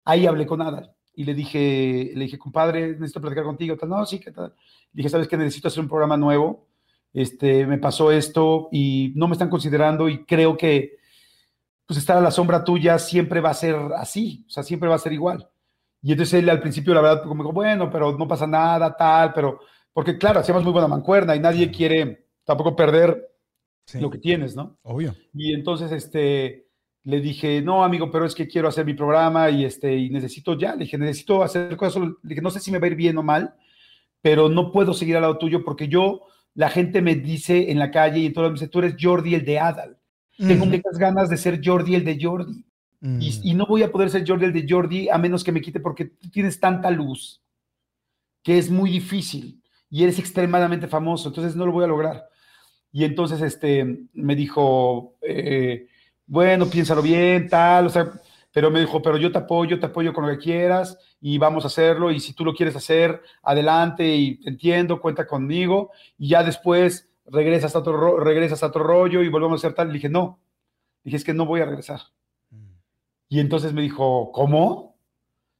Ahí hablé con Adal y le dije, le dije, compadre, necesito platicar contigo. no, sí, ¿qué tal? Le dije, ¿sabes que Necesito hacer un programa nuevo. Este, me pasó esto y no me están considerando y creo que pues estar a la sombra tuya siempre va a ser así, o sea, siempre va a ser igual. Y entonces él al principio, la verdad, como dijo, bueno, pero no pasa nada, tal, pero, porque claro, hacíamos muy buena mancuerna y nadie quiere tampoco perder lo que tienes, ¿no? Obvio. Y entonces, este, le dije, no, amigo, pero es que quiero hacer mi programa y, este, y necesito ya, le dije, necesito hacer cosas, le dije, no sé si me va a ir bien o mal, pero no puedo seguir al lado tuyo porque yo, la gente me dice en la calle y en todo me dice, tú eres Jordi el de Adal. Tengo muchas ganas de ser Jordi el de Jordi. Mm. Y, y no voy a poder ser Jordi el de Jordi a menos que me quite porque tú tienes tanta luz que es muy difícil y eres extremadamente famoso, entonces no lo voy a lograr. Y entonces este, me dijo, eh, bueno, piénsalo bien, tal, o sea, pero me dijo, pero yo te apoyo, te apoyo con lo que quieras y vamos a hacerlo y si tú lo quieres hacer, adelante y te entiendo, cuenta conmigo y ya después regresas a otro, ro- regresas a otro rollo y volvemos a hacer tal. Le dije, no, dije, es que no voy a regresar. Y entonces me dijo, ¿cómo?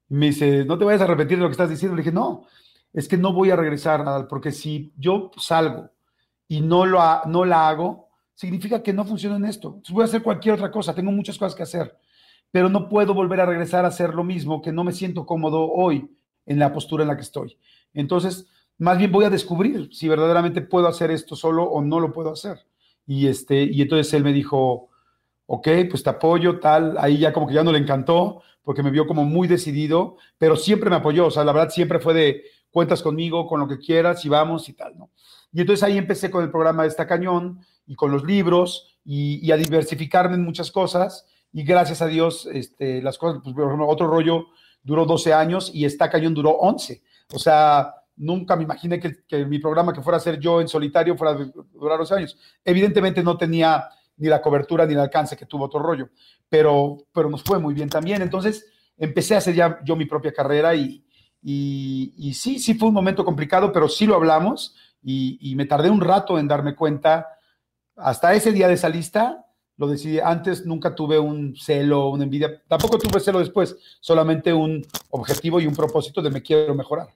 Me dice, no te vayas a arrepentir de lo que estás diciendo. Le dije, no, es que no voy a regresar, porque si yo salgo y no, lo no la hago, significa que no funciona en esto. Entonces voy a hacer cualquier otra cosa, tengo muchas cosas que hacer, pero no puedo volver a regresar a hacer lo mismo, que no me siento cómodo hoy en la postura en la que estoy. Entonces, más bien voy a descubrir si verdaderamente puedo hacer esto solo o no lo puedo hacer. Y, este, y entonces él me dijo, ok, pues te apoyo, tal, ahí ya como que ya no le encantó, porque me vio como muy decidido, pero siempre me apoyó, o sea, la verdad siempre fue de, cuentas conmigo, con lo que quieras y vamos y tal, ¿no? Y entonces ahí empecé con el programa de Esta Cañón y con los libros y, a diversificarme en muchas cosas y gracias a Dios, este, las cosas, pues, otro rollo duró 12 años y Esta Cañón duró 11, o sea, nunca me imaginé que, que mi programa que fuera a ser yo en solitario fuera a durar 11 años. Evidentemente no tenía ni la cobertura ni el alcance que tuvo otro rollo, pero, pero nos fue muy bien también. Entonces empecé a hacer ya yo mi propia carrera y, y sí, sí fue un momento complicado, pero sí lo hablamos y, me tardé un rato en darme cuenta. Hasta ese día de esa lista lo decidí. Antes nunca tuve un celo, una envidia. Tampoco tuve celo después, solamente un objetivo y un propósito de me quiero mejorar.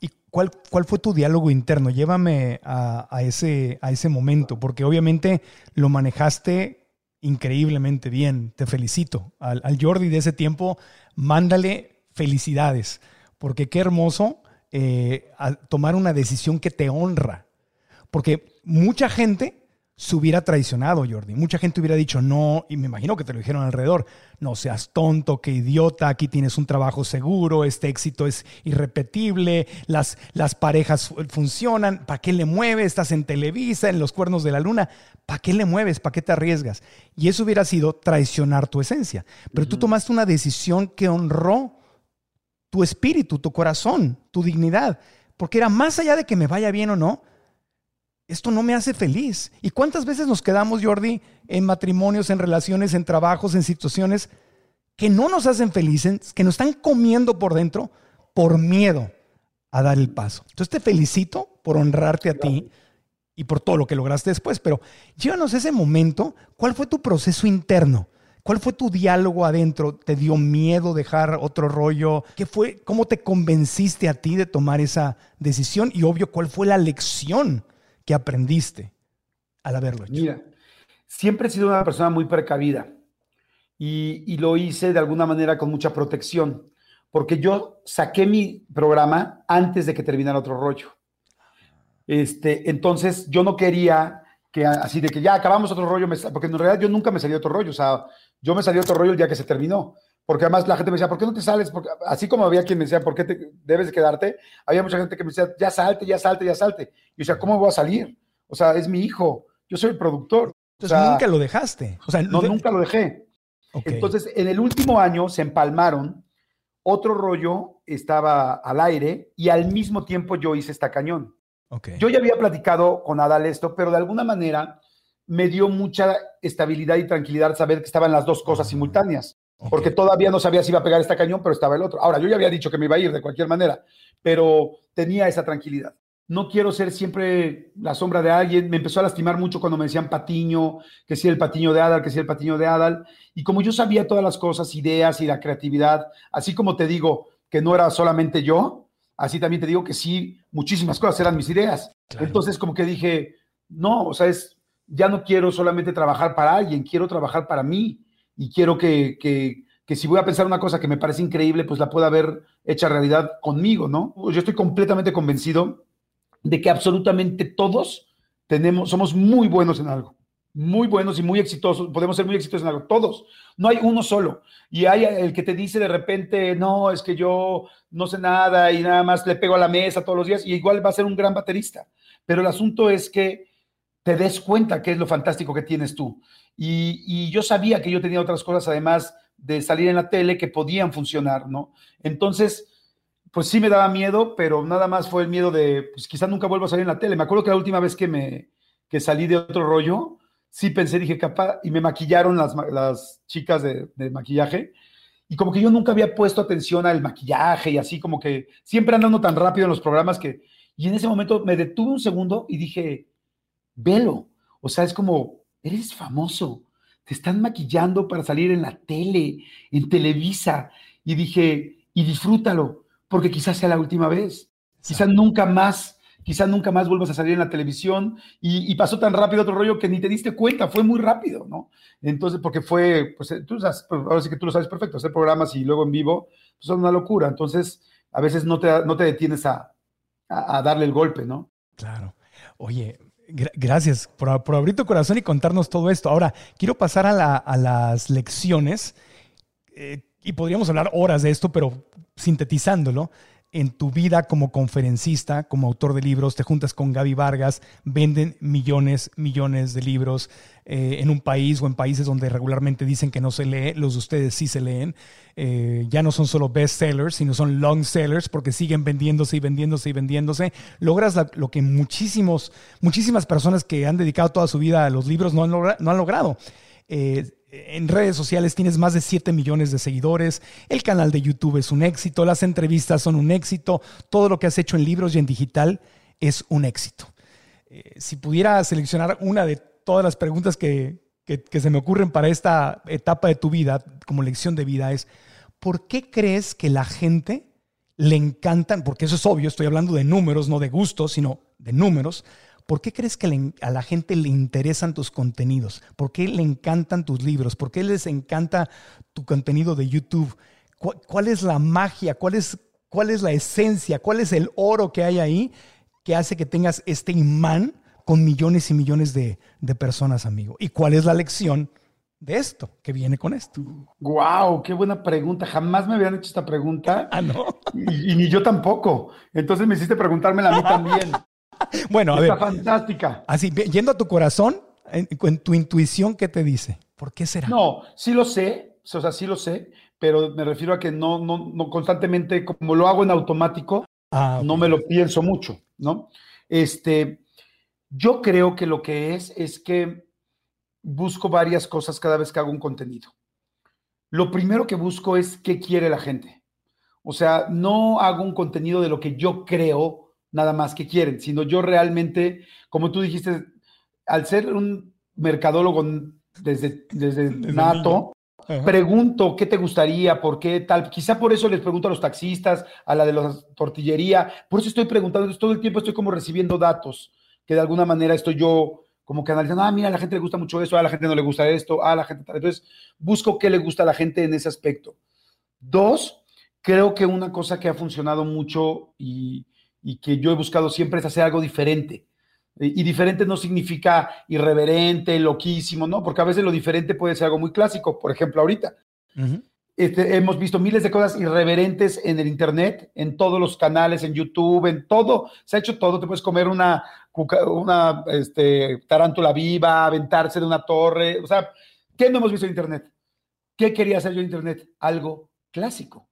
¿Y cuál, cuál fue tu diálogo interno? Llévame a, ese, a ese momento, porque obviamente lo manejaste increíblemente bien. Te felicito. Al Jordi de ese tiempo, mándale felicidades, porque qué hermoso eh, a tomar una decisión que te honra. Porque mucha gente se hubiera traicionado, Jordi. Mucha gente hubiera dicho no, y me imagino que te lo dijeron alrededor, no seas tonto, qué idiota, aquí tienes un trabajo seguro, este éxito es irrepetible, las, las parejas fu- funcionan, ¿para qué le mueves? Estás en Televisa, en los cuernos de la luna, ¿para qué le mueves? ¿Para qué te arriesgas? Y eso hubiera sido traicionar tu esencia. Pero tú tomaste una decisión que honró tu espíritu, tu corazón, tu dignidad, porque era más allá de que me vaya bien o no, esto no me hace feliz. ¿Y cuántas veces nos quedamos, Jordi, en matrimonios, en relaciones, en trabajos, en situaciones que no nos hacen felices, que nos están comiendo por dentro por miedo a dar el paso? Entonces te felicito por honrarte a ti y por todo lo que lograste después, pero llévanos ese momento, ¿cuál fue tu proceso interno? ¿Cuál fue tu diálogo adentro? ¿Te dio miedo dejar otro rollo? ¿Qué fue? ¿Cómo te convenciste a ti de tomar esa decisión? Y obvio, ¿cuál fue la lección que aprendiste al haberlo hecho? Mira, siempre he sido una persona muy precavida y, y lo hice de alguna manera con mucha protección, porque yo saqué mi programa antes de que terminara otro rollo. Este, entonces yo no quería que así de que ya acabamos otro rollo, porque en realidad yo nunca me salí otro rollo, o sea, yo me salí otro rollo el día que se terminó, porque además la gente me decía, ¿por qué no te sales? Porque, así como había quien me decía, ¿por qué te, debes de quedarte? Había mucha gente que me decía, ya salte, ya salte, ya salte. Y yo decía, ¿cómo voy a salir? O sea, es mi hijo, yo soy el productor. O Entonces sea, nunca lo dejaste. O sea, no, de- nunca lo dejé. Entonces, en el último año se empalmaron, otro rollo estaba al aire y al mismo tiempo yo hice esta cañón. Yo ya había platicado con Adal esto, pero de alguna manera me dio mucha estabilidad y tranquilidad saber que estaban las dos cosas simultáneas, Ok. porque todavía no sabía si iba a pegar esta cañón, pero estaba el otro. Ahora, yo ya había dicho que me iba a ir de cualquier manera, pero tenía esa tranquilidad. No quiero ser siempre la sombra de alguien. Me empezó a lastimar mucho cuando me decían Patiño, que sí el Patiño de Adal, que sí el Patiño de Adal. Y como yo sabía todas las cosas, ideas y la creatividad, así como te digo que no era solamente yo, así también te digo que sí, muchísimas cosas eran mis ideas. Claro. Entonces, como que dije, no, o sea, es, ya no quiero solamente trabajar para alguien, quiero trabajar para mí y quiero que, que, que si voy a pensar una cosa que me parece increíble, pues la pueda ver hecha realidad conmigo, ¿no? Yo estoy completamente convencido de que absolutamente todos tenemos, somos muy buenos en algo. Muy buenos y muy exitosos, podemos ser muy exitosos en algo, todos, no hay uno solo. Y hay el que te dice de repente, no, es que yo no sé nada y nada más le pego a la mesa todos los días, y igual va a ser un gran baterista. Pero el asunto es que te des cuenta qué es lo fantástico que tienes tú. Y, y yo sabía que yo tenía otras cosas, además de salir en la tele, que podían funcionar, ¿no? Entonces, pues sí me daba miedo, pero nada más fue el miedo de, pues quizás nunca vuelva a salir en la tele. Me acuerdo que la última vez que me que salí de otro rollo, sí pensé, dije, capaz, y me maquillaron las, las chicas de, de, maquillaje, y como que yo nunca había puesto atención al maquillaje y así como que siempre andando tan rápido en los programas que, y en ese momento me detuve un segundo y dije, velo, o sea, es como, eres famoso, te están maquillando para salir en la tele, en Televisa, y dije, y disfrútalo, porque quizás sea la última vez, quizás nunca más quizás nunca más vuelvas a salir en la televisión y, pasó tan rápido otro rollo que ni te diste cuenta, fue muy rápido, ¿no? Entonces, porque fue, pues tú sabes, pues, ahora sí que tú lo sabes perfecto, hacer programas y luego en vivo, pues son una locura, entonces a veces no te, no te detienes a, a, darle el golpe, ¿no? Claro. Oye, gracias por, por, abrir tu corazón y contarnos todo esto. Ahora, quiero pasar a, la, a las lecciones eh, y podríamos hablar horas de esto, pero sintetizándolo en tu vida como conferencista, como autor de libros, te juntas con Gaby Vargas, venden millones, millones de libros eh, en un país o en países donde regularmente dicen que no se lee, los de ustedes sí se leen. Eh, ya no son solo bestsellers, sino son long sellers porque siguen vendiéndose y vendiéndose y vendiéndose. Logras lo que muchísimos, muchísimas personas que han dedicado toda su vida a los libros no han, logra, no han logrado. Eh, en redes sociales tienes más de 7 millones de seguidores, el canal de YouTube es un éxito, las entrevistas son un éxito, todo lo que has hecho en libros y en digital es un éxito. Eh, si pudiera seleccionar una de todas las preguntas que, que, que, se me ocurren para esta etapa de tu vida como lección de vida es, ¿por qué crees que la gente le encantan, porque eso es obvio, estoy hablando de números, no de gustos, sino de números, ¿Por qué crees que a la gente le interesan tus contenidos? ¿Por qué le encantan tus libros? ¿Por qué les encanta tu contenido de YouTube? ¿Cuál, cuál es la magia? ¿Cuál es, ¿Cuál es la esencia? ¿Cuál es el oro que hay ahí que hace que tengas este imán con millones y millones de, de personas, amigo? ¿Y cuál es la lección de esto que viene con esto? ¡Wow! ¡Qué buena pregunta! Jamás me habían hecho esta pregunta. Ah, no. Y, y, ni yo tampoco. Entonces me hiciste preguntármela a mí también. bueno, a Está ver. fantástica. Así, yendo a tu corazón, en, en, tu intuición, ¿qué te dice? ¿Por qué será? No, sí lo sé, o sea, sí lo sé, pero me refiero a que no, no, no constantemente, como lo hago en automático, ah, no me lo pienso mucho, ¿no? Este, yo creo que lo que es es que busco varias cosas cada vez que hago un contenido. Lo primero que busco es qué quiere la gente. O sea, no hago un contenido de lo que yo creo nada más que quieren, sino yo realmente, como tú dijiste, al ser un mercadólogo desde, desde, desde nato, pregunto qué te gustaría, por qué tal. Quizá por eso les pregunto a los taxistas, a la de la tortillería. Por eso estoy preguntando, todo el tiempo estoy como recibiendo datos que de alguna manera estoy yo como que analizando, ah, mira, a la gente le gusta mucho eso, a la gente no le gusta esto, a la gente tal. Entonces, busco qué le gusta a la gente en ese aspecto. Dos, creo que una cosa que ha funcionado mucho y, y que yo he buscado siempre es hacer algo diferente. Y diferente no significa irreverente, loquísimo, ¿no? Porque a veces lo diferente puede ser algo muy clásico. Por ejemplo, ahorita uh -huh. este, hemos visto miles de cosas irreverentes en el Internet, en todos los canales, en YouTube, en todo. Se ha hecho todo. Te puedes comer una, una este, tarántula viva, aventarse de una torre. O sea, ¿qué no hemos visto en Internet? ¿Qué quería hacer yo en Internet? Algo clásico.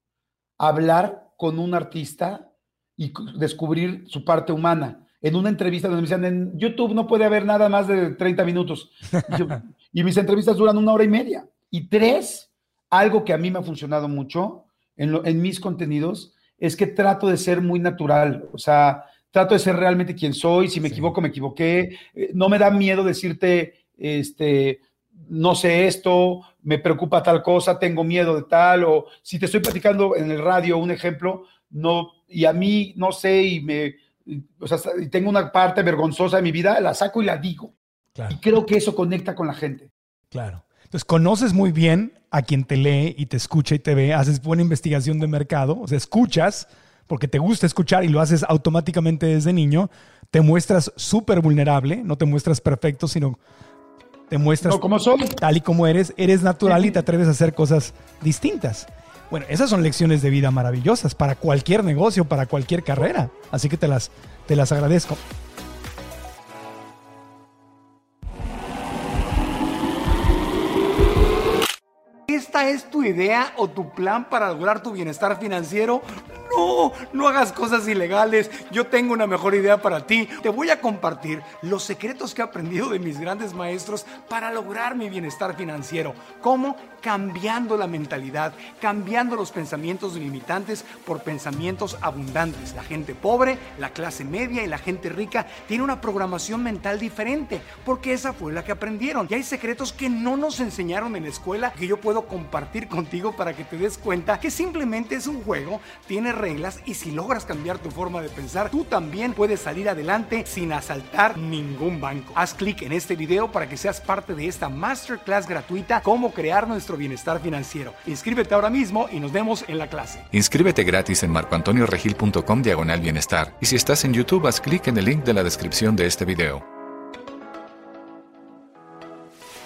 Hablar con un artista y descubrir su parte humana. En una entrevista donde me decían, en YouTube no puede haber nada más de 30 minutos. Y, yo, y, mis entrevistas duran una hora y media. Y tres, algo que a mí me ha funcionado mucho en, lo, en mis contenidos es que trato de ser muy natural. O sea, trato de ser realmente quien soy. Si me sí. equivoco, me equivoqué. Eh, No me da miedo decirte, este, no sé esto, me preocupa tal cosa, tengo miedo de tal, o si te estoy platicando en el radio un ejemplo, no, y a mí no sé, y me, o sea, tengo una parte vergonzosa de mi vida, la saco y la digo. Claro. Y creo que eso conecta con la gente. Claro. Entonces, conoces muy bien a quien te lee y te escucha y te ve, haces buena investigación de mercado, o sea, escuchas porque te gusta escuchar y lo haces automáticamente desde niño, te muestras súper vulnerable, no te muestras perfecto, sino te muestras No, como soy. tal y como eres, eres natural y te atreves a hacer cosas distintas. Bueno, esas son lecciones de vida maravillosas para cualquier negocio, para cualquier carrera. Así que te las, te las agradezco. ¿Esta es tu idea o tu plan para lograr tu bienestar financiero? No, no hagas cosas ilegales. Yo tengo una mejor idea para ti. Te voy a compartir los secretos que he aprendido de mis grandes maestros para lograr mi bienestar financiero. ¿Cómo? Cambiando la mentalidad, cambiando los pensamientos limitantes por pensamientos abundantes. La gente pobre, la clase media y la gente rica tiene una programación mental diferente porque esa fue la que aprendieron. Y hay secretos que no nos enseñaron en la escuela que yo puedo compartir contigo para que te des cuenta que simplemente es un juego, tiene reglas y si logras cambiar tu forma de pensar, tú también puedes salir adelante sin asaltar ningún banco. Haz clic en este video para que seas parte de esta masterclass gratuita, cómo crear nuestro bienestar financiero. Inscríbete ahora mismo y nos vemos en la clase. Inscríbete gratis en marcoantonioregil.com diagonal bienestar. Y si estás en YouTube, haz clic en el link de la descripción de este video.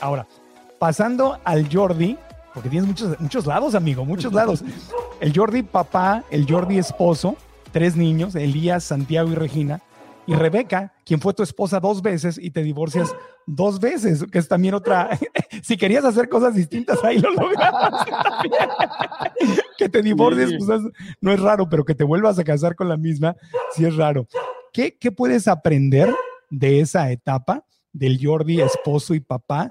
Ahora, pasando al Jordi, porque tienes muchos, muchos lados, amigo, muchos lados. El Jordi papá, el Jordi esposo, tres niños, Elías, Santiago y Regina, y Rebeca, quien fue tu esposa dos veces y te divorcias dos veces, que es también otra. si querías hacer cosas distintas, ahí lo también. que te divorcies, pues es- no es raro, pero que te vuelvas a casar con la misma, sí es raro. ¿Qué, qué puedes aprender de esa etapa del Jordi esposo y papá?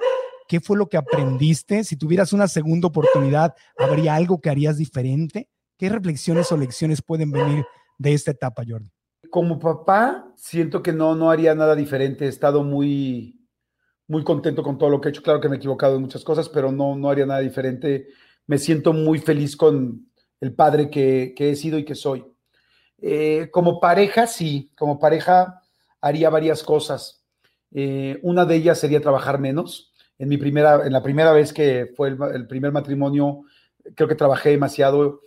¿Qué fue lo que aprendiste? Si tuvieras una segunda oportunidad, ¿habría algo que harías diferente? ¿Qué reflexiones o lecciones pueden venir de esta etapa, Jordi? Como papá, siento que no, no haría nada diferente. He estado muy, muy contento con todo lo que he hecho. Claro que me he equivocado en muchas cosas, pero no, no haría nada diferente. Me siento muy feliz con el padre que, que he sido y que soy. Eh, como pareja, sí, como pareja haría varias cosas. Eh, una de ellas sería trabajar menos. En, mi primera, en la primera vez que fue el, primer matrimonio, creo que trabajé demasiado.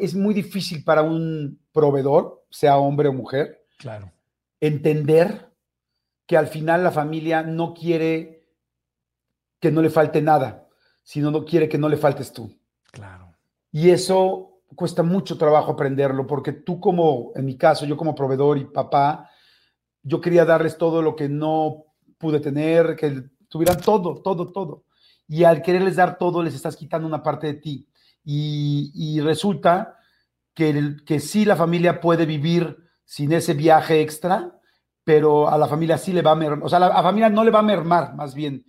Es muy difícil para un proveedor, sea hombre o mujer, Claro. entender que al final la familia no quiere que no le falte nada, sino no quiere que no le faltes tú. Claro. Y eso cuesta mucho trabajo aprenderlo, porque tú como, en mi caso, yo como proveedor y papá, yo quería darles todo lo que no pude tener, que tuvieran todo, todo, todo. Y al quererles dar todo, les estás quitando una parte de ti. Y, y resulta que, el- que sí la familia puede vivir sin ese viaje extra, pero a la familia sí le va a mermar, o sea, a la, familia no le va a mermar, más bien,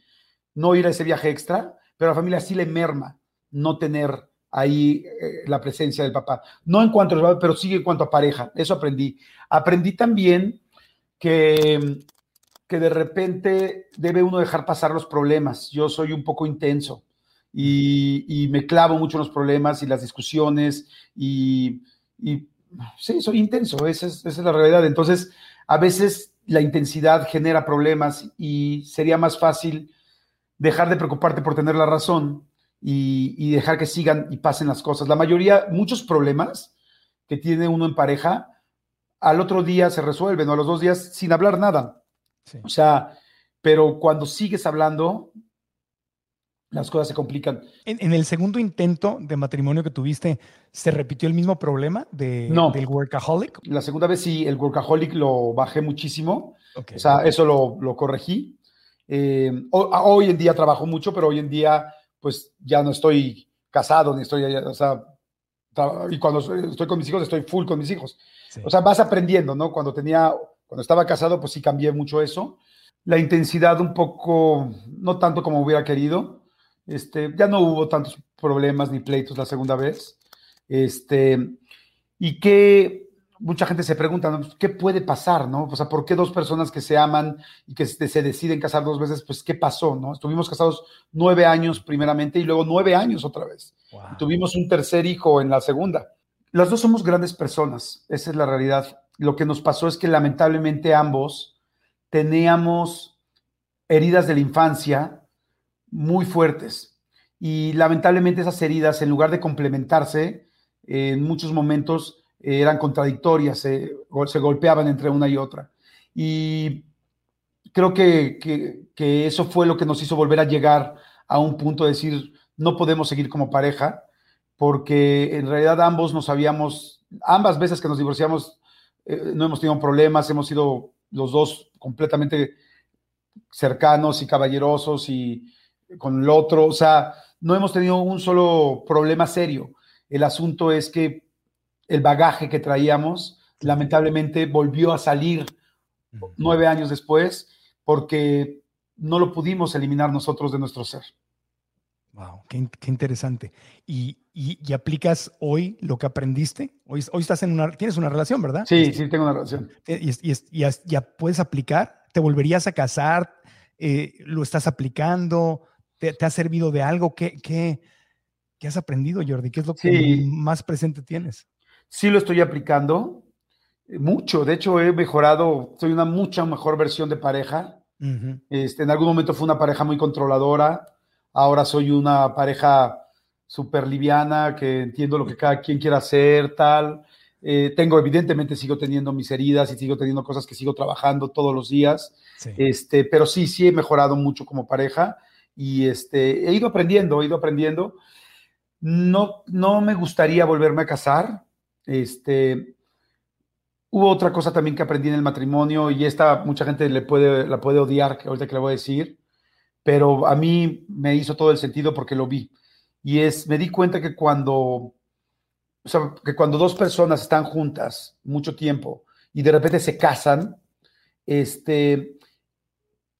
no ir a ese viaje extra, pero a la familia sí le merma no tener ahí eh, la presencia del papá. No en cuanto a, pero sí en cuanto a pareja. Eso aprendí. Aprendí también que, que de repente debe uno dejar pasar los problemas. Yo soy un poco intenso y, me clavo mucho en los problemas y las discusiones y, sí, soy intenso, esa es, esa es la realidad. Entonces, a veces la intensidad genera problemas y sería más fácil dejar de preocuparte por tener la razón y, y dejar que sigan y pasen las cosas. La mayoría, muchos problemas que tiene uno en pareja, al otro día se resuelven o a los dos días sin hablar nada. Sí. O sea, pero cuando sigues hablando, las cosas se complican. En, en el segundo intento de matrimonio que tuviste, ¿se repitió el mismo problema de, No. del workaholic? La segunda vez sí, el workaholic lo bajé muchísimo. Ok. O sea, eso lo, lo corregí. Eh, ho- a- hoy en día trabajo mucho, pero hoy en día, pues ya no estoy casado, ni estoy, o sea, y cuando estoy estoy con mis hijos, estoy full con mis hijos. Sí. O sea, vas aprendiendo, ¿no? Cuando tenía, cuando estaba casado, pues sí cambié mucho eso. La intensidad un poco, no tanto como hubiera querido. Este, ya no hubo tantos problemas ni pleitos la segunda vez. Este, y que mucha gente se pregunta, ¿no? ¿qué puede pasar, no? O sea, ¿por qué dos personas que se aman y que se, deciden casar dos veces, pues, ¿qué pasó, no? Estuvimos casados nueve años primeramente y luego nueve años otra vez. Wow. Tuvimos un tercer hijo en la segunda. Las dos somos grandes personas, esa es la realidad. Lo que nos pasó es que lamentablemente ambos teníamos heridas de la infancia muy fuertes y lamentablemente esas heridas, en lugar de complementarse, eh, en muchos momentos eh, eran contradictorias, se golpeaban entre una y otra. Y creo que, que, eso fue lo que nos hizo volver a llegar a un punto de decir, no podemos seguir como pareja, porque en realidad ambos nos habíamos, ambas veces que nos divorciamos, eh, no hemos tenido problemas, hemos sido los dos completamente cercanos y caballerosos y con el otro, o sea, no hemos tenido un solo problema serio. El asunto es que el bagaje que traíamos lamentablemente volvió a salir nueve años después porque no lo pudimos eliminar nosotros de nuestro ser. Wow, qué, interesante. ¿Y, aplicas hoy lo que aprendiste? Hoy, hoy estás en una, tienes una relación, ¿verdad? Sí, sí, tengo una relación. ¿Y, ya puedes aplicar? ¿Te volverías a casar? Eh, ¿Lo estás aplicando? ¿Te, ha servido de algo? ¿Qué, qué, has aprendido, Jordi? ¿Qué es lo que más presente tienes? Sí, lo estoy aplicando. Eh, mucho. De hecho, he mejorado. Soy una mucha mejor versión de pareja. este, en algún momento fue una pareja muy controladora Ahora soy una pareja súper liviana, que entiendo lo que cada quien quiera hacer, tal. Eh, tengo, evidentemente, sigo teniendo mis heridas y sigo teniendo cosas que sigo trabajando todos los días. Este, pero sí, sí he mejorado mucho como pareja y este, he ido aprendiendo, he ido aprendiendo. No, no me gustaría volverme a casar. Este, hubo otra cosa también que aprendí en el matrimonio y esta mucha gente le puede, la puede odiar, que ahorita que le voy a decir pero a mí me hizo todo el sentido porque lo vi. Y es, me di cuenta que cuando, o sea, que cuando dos personas están juntas mucho tiempo y de repente se casan, este,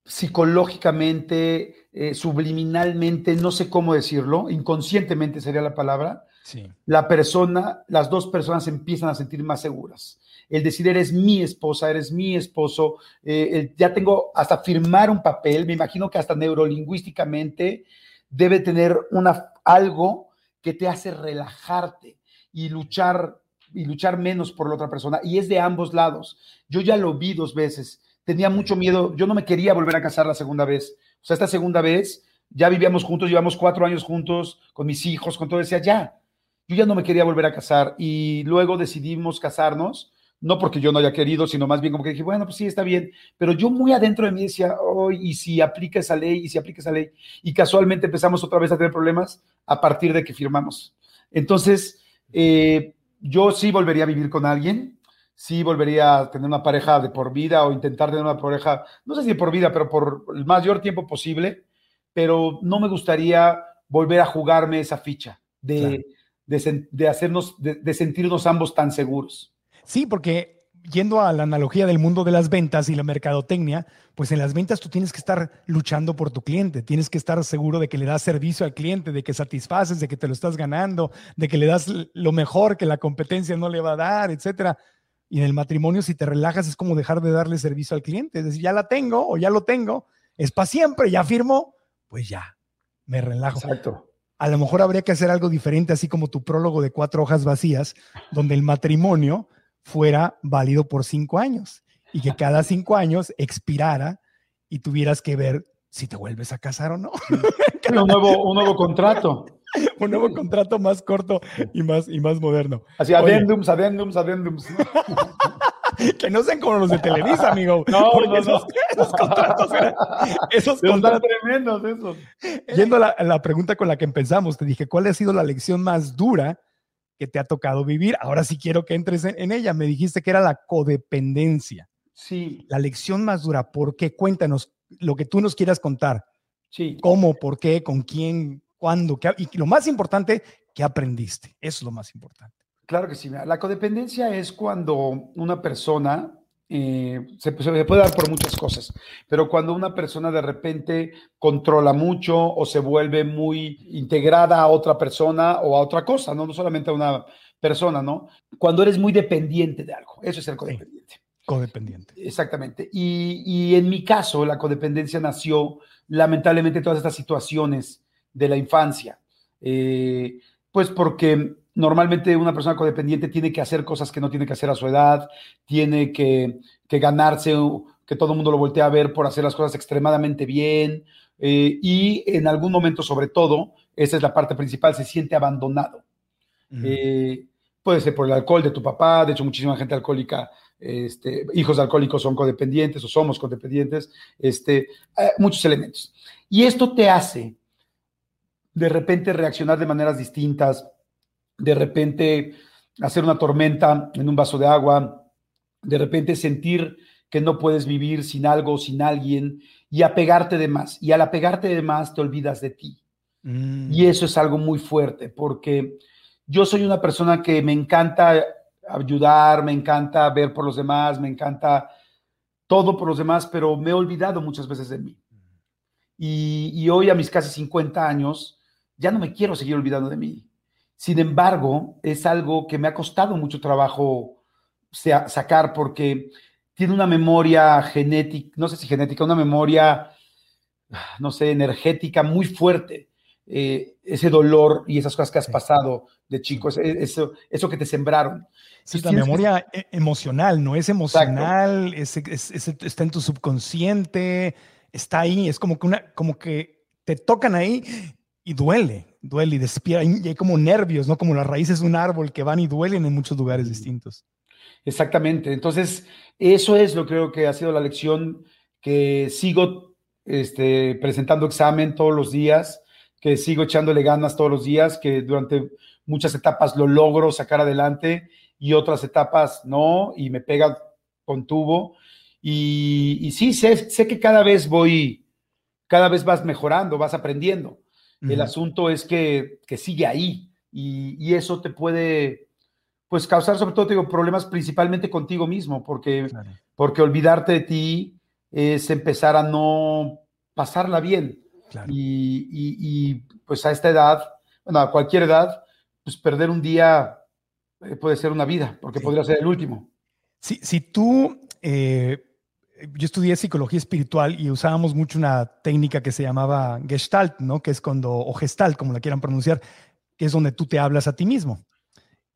psicológicamente, eh, subliminalmente, no sé cómo decirlo, inconscientemente sería la palabra, sí. la persona, las dos personas empiezan a sentir más seguras el decir eres mi esposa, eres mi esposo, eh, ya tengo hasta firmar un papel, me imagino que hasta neurolingüísticamente debe tener una, algo que te hace relajarte y luchar y luchar menos por la otra persona. Y es de ambos lados. Yo ya lo vi dos veces, tenía mucho miedo, yo no me quería volver a casar la segunda vez. O sea, esta segunda vez ya vivíamos juntos, llevamos cuatro años juntos con mis hijos, con todo, decía ya, yo ya no me quería volver a casar. Y luego decidimos casarnos no porque yo no haya querido, sino más bien como que dije, bueno, pues sí, está bien, pero yo muy adentro de mí decía, oh, y si aplica esa ley, y si aplica esa ley, y casualmente empezamos otra vez a tener problemas a partir de que firmamos. Entonces, eh, yo sí volvería a vivir con alguien, sí volvería a tener una pareja de por vida o intentar tener una pareja, no sé si de por vida, pero por el mayor tiempo posible, pero no me gustaría volver a jugarme esa ficha de, de, hacernos, de sentirnos ambos tan seguros. Sí, porque yendo a la analogía del mundo de las ventas y la mercadotecnia, pues en las ventas tú tienes que estar luchando por tu cliente, tienes que estar seguro de que le das servicio al cliente, de que satisfaces, de que te lo estás ganando, de que le das lo mejor que la competencia no le va a dar, etcétera. Y en el matrimonio, si te relajas, es como dejar de darle servicio al cliente. Es decir, ya la tengo o ya lo tengo, es para siempre, ya firmó, pues ya, me relajo. Exacto. A lo mejor habría que hacer algo diferente, así como tu prólogo de cuatro hojas vacías, donde el matrimonio fuera válido por cinco años y que cada cinco años expirara y tuvieras que ver si te vuelves a casar o no. un, nuevo, un nuevo contrato. un nuevo contrato más corto y más, y más moderno. Así, adendums, adendums, adendums. que no sean como los de Televisa, amigo. No, no, esos, esos, contratos eran, esos contratos tremendos esos. Yendo a la, la, pregunta con la que empezamos, te dije, ¿cuál ha sido la lección más dura que te ha tocado vivir. Ahora sí quiero que entres en, ella. Me dijiste que era la codependencia. Sí. La lección más dura. ¿Por qué? Cuéntanos lo que tú nos quieras contar. Sí. ¿Cómo? ¿Por qué? ¿Con quién? ¿Cuándo? Qué, y lo más importante, ¿qué aprendiste? Eso es lo más importante. Claro que sí. La codependencia es cuando una persona eh, se, puede dar por muchas cosas, pero cuando una persona de repente controla mucho o se vuelve muy integrada a otra persona o a otra cosa, no, no solamente a una persona, ¿no? Cuando eres muy dependiente de algo, eso es ser codependiente. codependiente. Exactamente. Y, y, en mi caso, la codependencia nació lamentablemente todas estas situaciones de la infancia, eh, pues porque normalmente una persona codependiente tiene que hacer cosas que no tiene que hacer a su edad, tiene que, ganarse, que todo el mundo lo voltee a ver por hacer las cosas extremadamente bien eh, y en algún momento, sobre todo, esa es la parte principal, se siente abandonado. Eh, puede ser por el alcohol de tu papá, de hecho muchísima gente alcohólica, este, hijos de alcohólicos son codependientes o somos codependientes, este, eh, muchos elementos. Y esto te hace de repente reaccionar de maneras distintas, de repente hacer una tormenta en un vaso de agua, de repente sentir que no puedes vivir sin algo sin alguien y apegarte de más. Y al apegarte de más te olvidas de ti. Mm. Y eso es algo muy fuerte porque yo soy una persona que me encanta ayudar, me encanta ver por los demás, me encanta todo por los demás, pero me he olvidado muchas veces de mí. Y, y hoy a mis casi 50 años ya no me quiero seguir olvidando de mí. Sin embargo, es algo que me ha costado mucho trabajo sacar porque tiene una memoria genética, no sé si genética, una memoria, no sé, energética muy fuerte. Eh, ese dolor y esas cosas que has pasado de chico, eso, eso que te sembraron. es la memoria e, emocional, ¿no? Es emocional, está en tu subconsciente, está ahí, es como que, una, como que te tocan ahí y duele, duele y despierta, y hay como nervios, ¿no? Como las raíces de un árbol que van y duelen en muchos lugares distintos. Exactamente, entonces eso es lo creo que ha sido la lección que sigo este, presentando examen todos los días, que sigo echándole ganas todos los días, que durante muchas etapas lo logro sacar adelante y otras etapas no, y me pega con tubo. Y, y sí, sé, sé que cada vez voy, cada vez vas mejorando, vas aprendiendo el asunto es que, sigue ahí y, eso te puede, pues, causar sobre todo, digo, problemas principalmente contigo mismo, porque, porque olvidarte de ti es empezar a no pasarla bien. Y, pues a esta edad, bueno, a cualquier edad, pues perder un día eh, puede ser una vida, porque podría ser el último. Si, si tú eh, yo estudié psicología espiritual y usábamos mucho una técnica que se llamaba Gestalt, ¿no? Que es cuando, o Gestalt, como la quieran pronunciar, que es donde tú te hablas a ti mismo.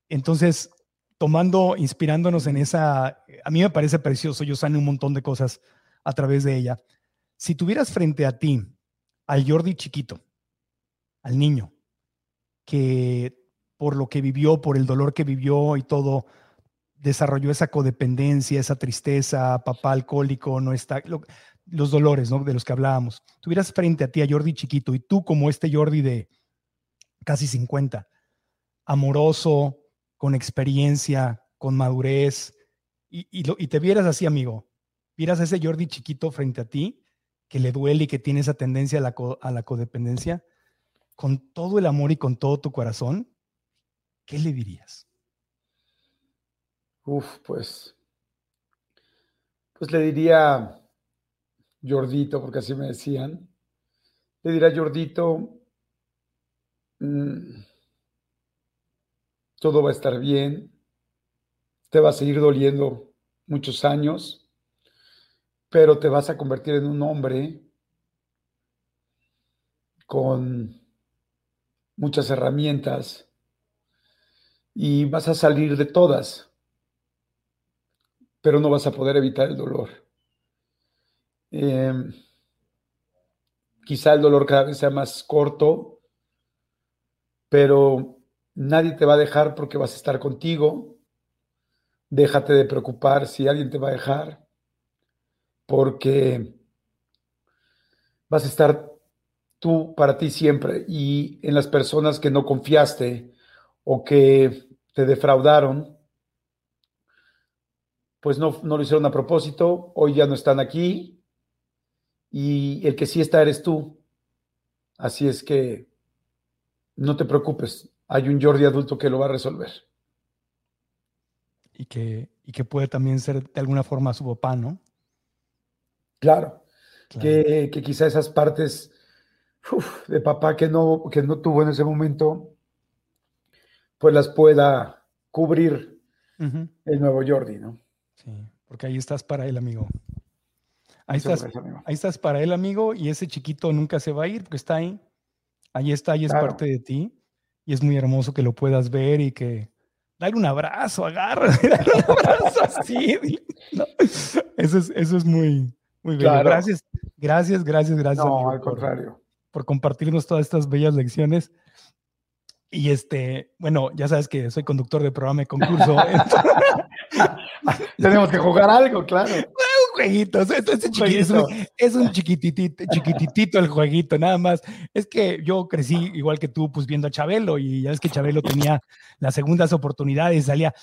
Entonces, tomando, inspirándonos en esa, a mí me parece precioso, yo sano un montón de cosas a través de ella. Si tuvieras frente a ti al Jordi chiquito, al niño, que por lo que vivió, por el dolor que vivió y todo, desarrolló esa codependencia, esa tristeza, papá alcohólico, no está, los dolores ¿no? de los que hablábamos. Tuvieras frente a ti a Jordi chiquito y tú como este Jordi de casi 50, amoroso, con experiencia, con madurez, y, te vieras así, amigo, vieras a ese Jordi chiquito frente a ti, que le duele y que tiene esa tendencia a la, a la codependencia, con todo el amor y con todo tu corazón, ¿qué le dirías? Uf, pues, pues le diría Jordito, porque así me decían, le diría Jordito, mm, todo va a estar bien, te va a seguir doliendo muchos años, pero te vas a convertir en un hombre con muchas herramientas y vas a salir de todas pero no vas a poder evitar el dolor. Em, quizá el dolor cada vez sea más corto, pero nadie te va a dejar porque vas a estar contigo. Déjate de preocupar si alguien te va a dejar, porque vas a estar tú para ti siempre y en las personas que no confiaste o que te defraudaron, pues no, no lo hicieron a propósito, hoy ya no están aquí y el que sí está eres tú. Así es que no te preocupes, hay un Jordi adulto que lo va a resolver. Y que, y que puede también ser de alguna forma su papá, ¿no? Claro, Que, que, quizá esas partes de papá que no, que no tuvo en ese momento, pues las pueda cubrir el nuevo Jordi, ¿no? Sí, porque ahí estás para él, amigo. Ahí estás, ahí estás para él, amigo, y ese chiquito nunca se va a ir porque está ahí. Ahí está, ahí es parte de ti. Y es muy hermoso que lo puedas ver y que dale un abrazo, agarra, dale un abrazo así. Eso, es, eso es muy, muy bello. Gracias, gracias, gracias, gracias. No, al contrario. Por compartirnos todas estas bellas lecciones. Y este, bueno, ya sabes que soy conductor de programa de concurso. Tenemos que jugar algo, claro. Jueguito, es, es, un chiqui- es un- es un chiquititito, chiquititito el jueguito, nada más. Es que yo crecí igual que tú, pues viendo a Chabelo y ya ves que Chabelo tenía las segundas oportunidades y salía,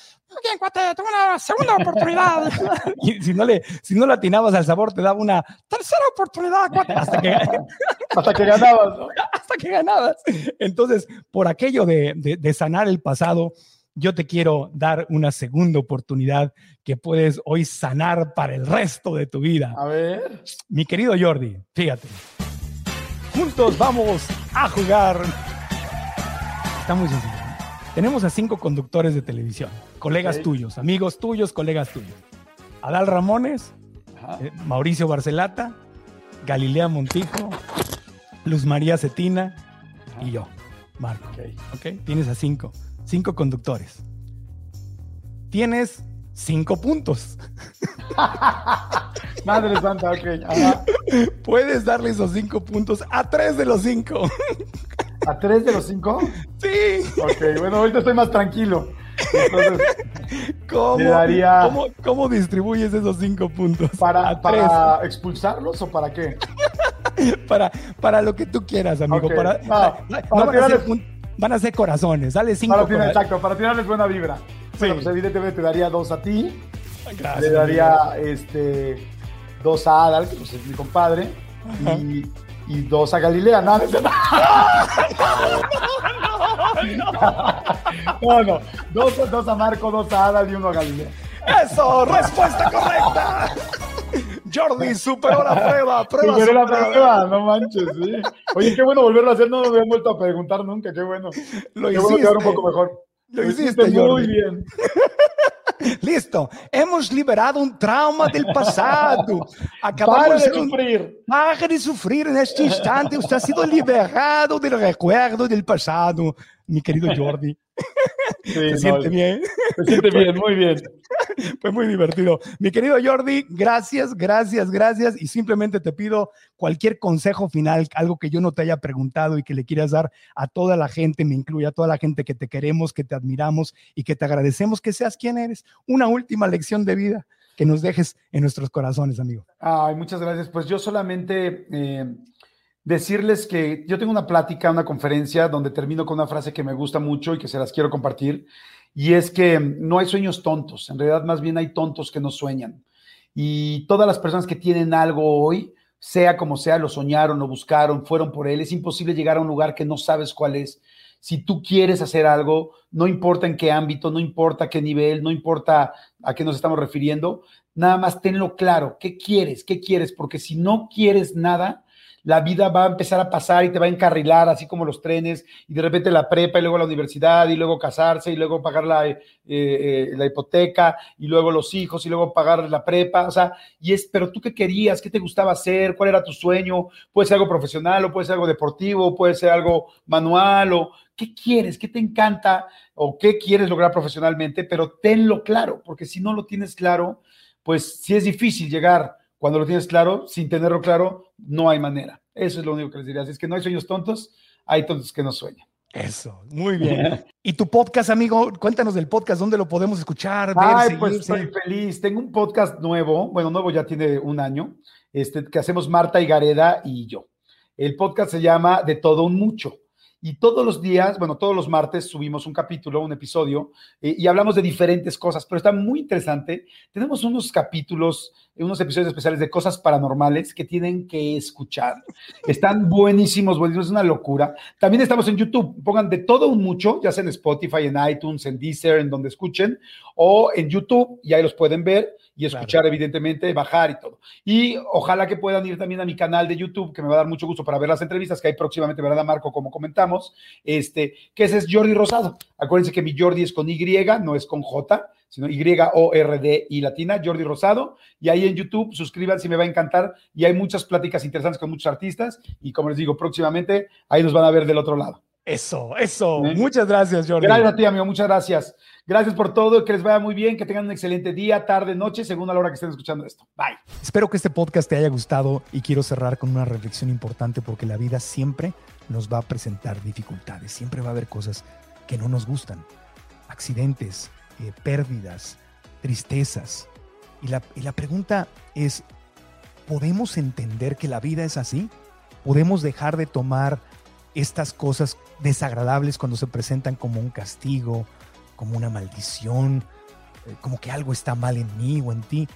bien, cuate, tengo una segunda oportunidad. y si no le, si no le atinabas al sabor, te daba una tercera oportunidad, cuate, hasta que, Hasta que ganabas, ¿no? hasta que ganabas. Entonces, por aquello de, de- de sanar el pasado, yo te quiero dar una segunda oportunidad que puedes hoy sanar para el resto de tu vida. A ver. Mi querido Jordi, fíjate. Juntos vamos a jugar. Está muy sencillo. Tenemos a cinco conductores de televisión, colegas tuyos, amigos tuyos, colegas tuyos. Adal Ramones, Ajá. eh, Mauricio Barcelata, Galilea Montijo, Luz María Cetina y yo, Marco. Ok. ¿Ok? Tienes a cinco, cinco conductores. Tienes cinco puntos. Madre santa, ok. Ajá. Puedes darle esos cinco puntos a tres de los cinco. ¿A tres de los cinco? Sí. Ok, bueno, ahorita estoy más tranquilo. Entonces, ¿Cómo, daría- cómo, cómo distribuyes esos cinco puntos? ¿para, para expulsarlos o para qué? Para, para lo que tú quieras, amigo. Ok. Para, No, para- para no van a ser corazones. Dale cinco. Para tirar, exacto, para tirarles buena vibra. Bueno, Sí. pues evidentemente te daría dos a ti, Gracias, le amigo. daría este, dos a Adal, que pues es mi compadre, y, y dos a Galilea. No, no, cierto. no, no, dos, dos a Marco, dos a Adal y uno a Galilea. ¡Eso! ¡Respuesta correcta! Jordi superó la prueba. Prueba Superé la prueba, no manches, sí. Oye, qué bueno volverlo a hacer, no me habían vuelto a preguntar nunca, qué bueno. Lo qué bueno hiciste. quedar un poco mejor. Lo hiciste, muy Jordi. bien. Listo. Hemos liberado un trauma del pasado. Para Acabamos de sufrir. Pare de sufrir en este instante. Usted ha sido liberado del recuerdo del pasado, mi querido Jordi. Sí, Se no, siente bien. Se siente bien, muy bien. Fue muy divertido. Mi querido Jordi, gracias, gracias, gracias. Y simplemente te pido cualquier consejo final, algo que yo no te haya preguntado y que le quieras dar a toda la gente, me incluye a toda la gente que te queremos, que te admiramos y que te agradecemos que seas quien eres. Una última lección de vida que nos dejes en nuestros corazones, amigo. Ay, muchas gracias. Pues yo solamente eh, decirles que yo tengo una plática, una conferencia donde termino con una frase que me gusta mucho y que se las quiero compartir. Y es que no hay sueños tontos, en realidad más bien hay tontos que no sueñan. Y todas las personas que tienen algo hoy, sea como sea, lo soñaron, lo buscaron, fueron por él, es imposible llegar a un lugar que no sabes cuál es. Si tú quieres hacer algo, no importa en qué ámbito, no importa qué nivel, no importa a qué nos estamos refiriendo, nada más tenlo claro, ¿qué quieres? ¿Qué quieres? Porque si no quieres nada, la vida va a empezar a pasar y te va a encarrilar, así como los trenes, y de repente la prepa y luego la universidad, y luego casarse, y luego pagar la, eh, eh, la hipoteca, y luego los hijos, y luego pagar la prepa, o sea, y es, pero tú qué querías, qué te gustaba hacer, cuál era tu sueño, puede ser algo profesional, o puede ser algo deportivo, puede ser algo manual, o qué quieres, qué te encanta, o qué quieres lograr profesionalmente, pero tenlo claro, porque si no lo tienes claro, pues sí es difícil llegar cuando lo tienes claro, sin tenerlo claro, no hay manera. Eso es lo único que les diría. Así es que no hay sueños tontos, hay tontos que no sueñan. Eso, muy bien. ¿Y tu podcast, amigo? Cuéntanos del podcast, ¿dónde lo podemos escuchar? Ver, Ay, pues estoy feliz. Tengo un podcast nuevo, bueno, nuevo ya tiene un año, este, que hacemos Marta y Gareda y yo. El podcast se llama De todo un mucho. Y todos los días, bueno, todos los martes subimos un capítulo, un episodio, eh, y hablamos de diferentes cosas, pero está muy interesante. Tenemos unos capítulos, unos episodios especiales de cosas paranormales que tienen que escuchar. Están buenísimos, buenísimos, es una locura. También estamos en YouTube, pongan de todo un mucho, ya sea en Spotify, en iTunes, en Deezer, en donde escuchen, o en YouTube, y ahí los pueden ver y escuchar, evidentemente, bajar y todo. Y ojalá que puedan ir también a mi canal de YouTube, que me va a dar mucho gusto para ver las entrevistas que hay próximamente, ¿verdad, Marco? Como comentamos, este, que ese es Jordi Rosado. Acuérdense que mi Jordi es con Y, no es con J, sino Y-O-R-D y latina, Jordi Rosado. Y ahí en YouTube, suscríbanse, me va a encantar. Y hay muchas pláticas interesantes con muchos artistas. Y como les digo, próximamente ahí nos van a ver del otro lado. Eso, eso. ¿Eh? Muchas gracias, Jordi. Gracias a ti, amigo. Muchas gracias. Gracias por todo. Que les vaya muy bien. Que tengan un excelente día, tarde, noche, según a la hora que estén escuchando esto. Bye. Espero que este podcast te haya gustado y quiero cerrar con una reflexión importante porque la vida siempre nos va a presentar dificultades, siempre va a haber cosas que no nos gustan, accidentes, eh, pérdidas, tristezas. Y la, y la pregunta es, ¿podemos entender que la vida es así? ¿Podemos dejar de tomar estas cosas desagradables cuando se presentan como un castigo, como una maldición, eh, como que algo está mal en mí o en ti?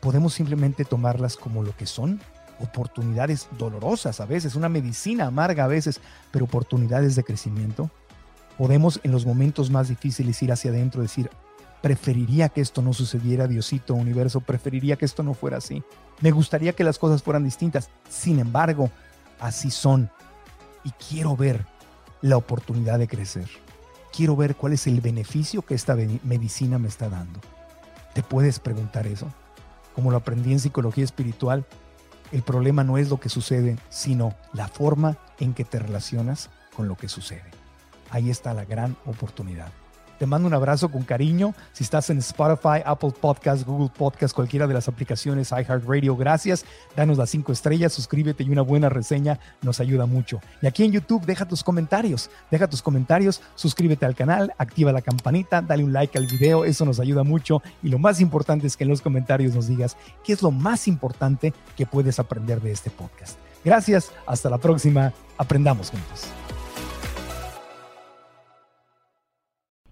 ¿Podemos simplemente tomarlas como lo que son? Oportunidades dolorosas a veces, una medicina amarga a veces, pero oportunidades de crecimiento. Podemos en los momentos más difíciles ir hacia adentro y decir, preferiría que esto no sucediera, Diosito, universo, preferiría que esto no fuera así. Me gustaría que las cosas fueran distintas. Sin embargo, así son. Y quiero ver la oportunidad de crecer. Quiero ver cuál es el beneficio que esta medicina me está dando. ¿Te puedes preguntar eso? Como lo aprendí en psicología espiritual, el problema no es lo que sucede, sino la forma en que te relacionas con lo que sucede. Ahí está la gran oportunidad. Te mando un abrazo con cariño. Si estás en Spotify, Apple Podcast, Google Podcast, cualquiera de las aplicaciones iHeartRadio, gracias. Danos las cinco estrellas, suscríbete y una buena reseña nos ayuda mucho. Y aquí en YouTube, deja tus comentarios. Deja tus comentarios, suscríbete al canal, activa la campanita, dale un like al video, eso nos ayuda mucho. Y lo más importante es que en los comentarios nos digas qué es lo más importante que puedes aprender de este podcast. Gracias, hasta la próxima. Aprendamos juntos.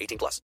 18 plus.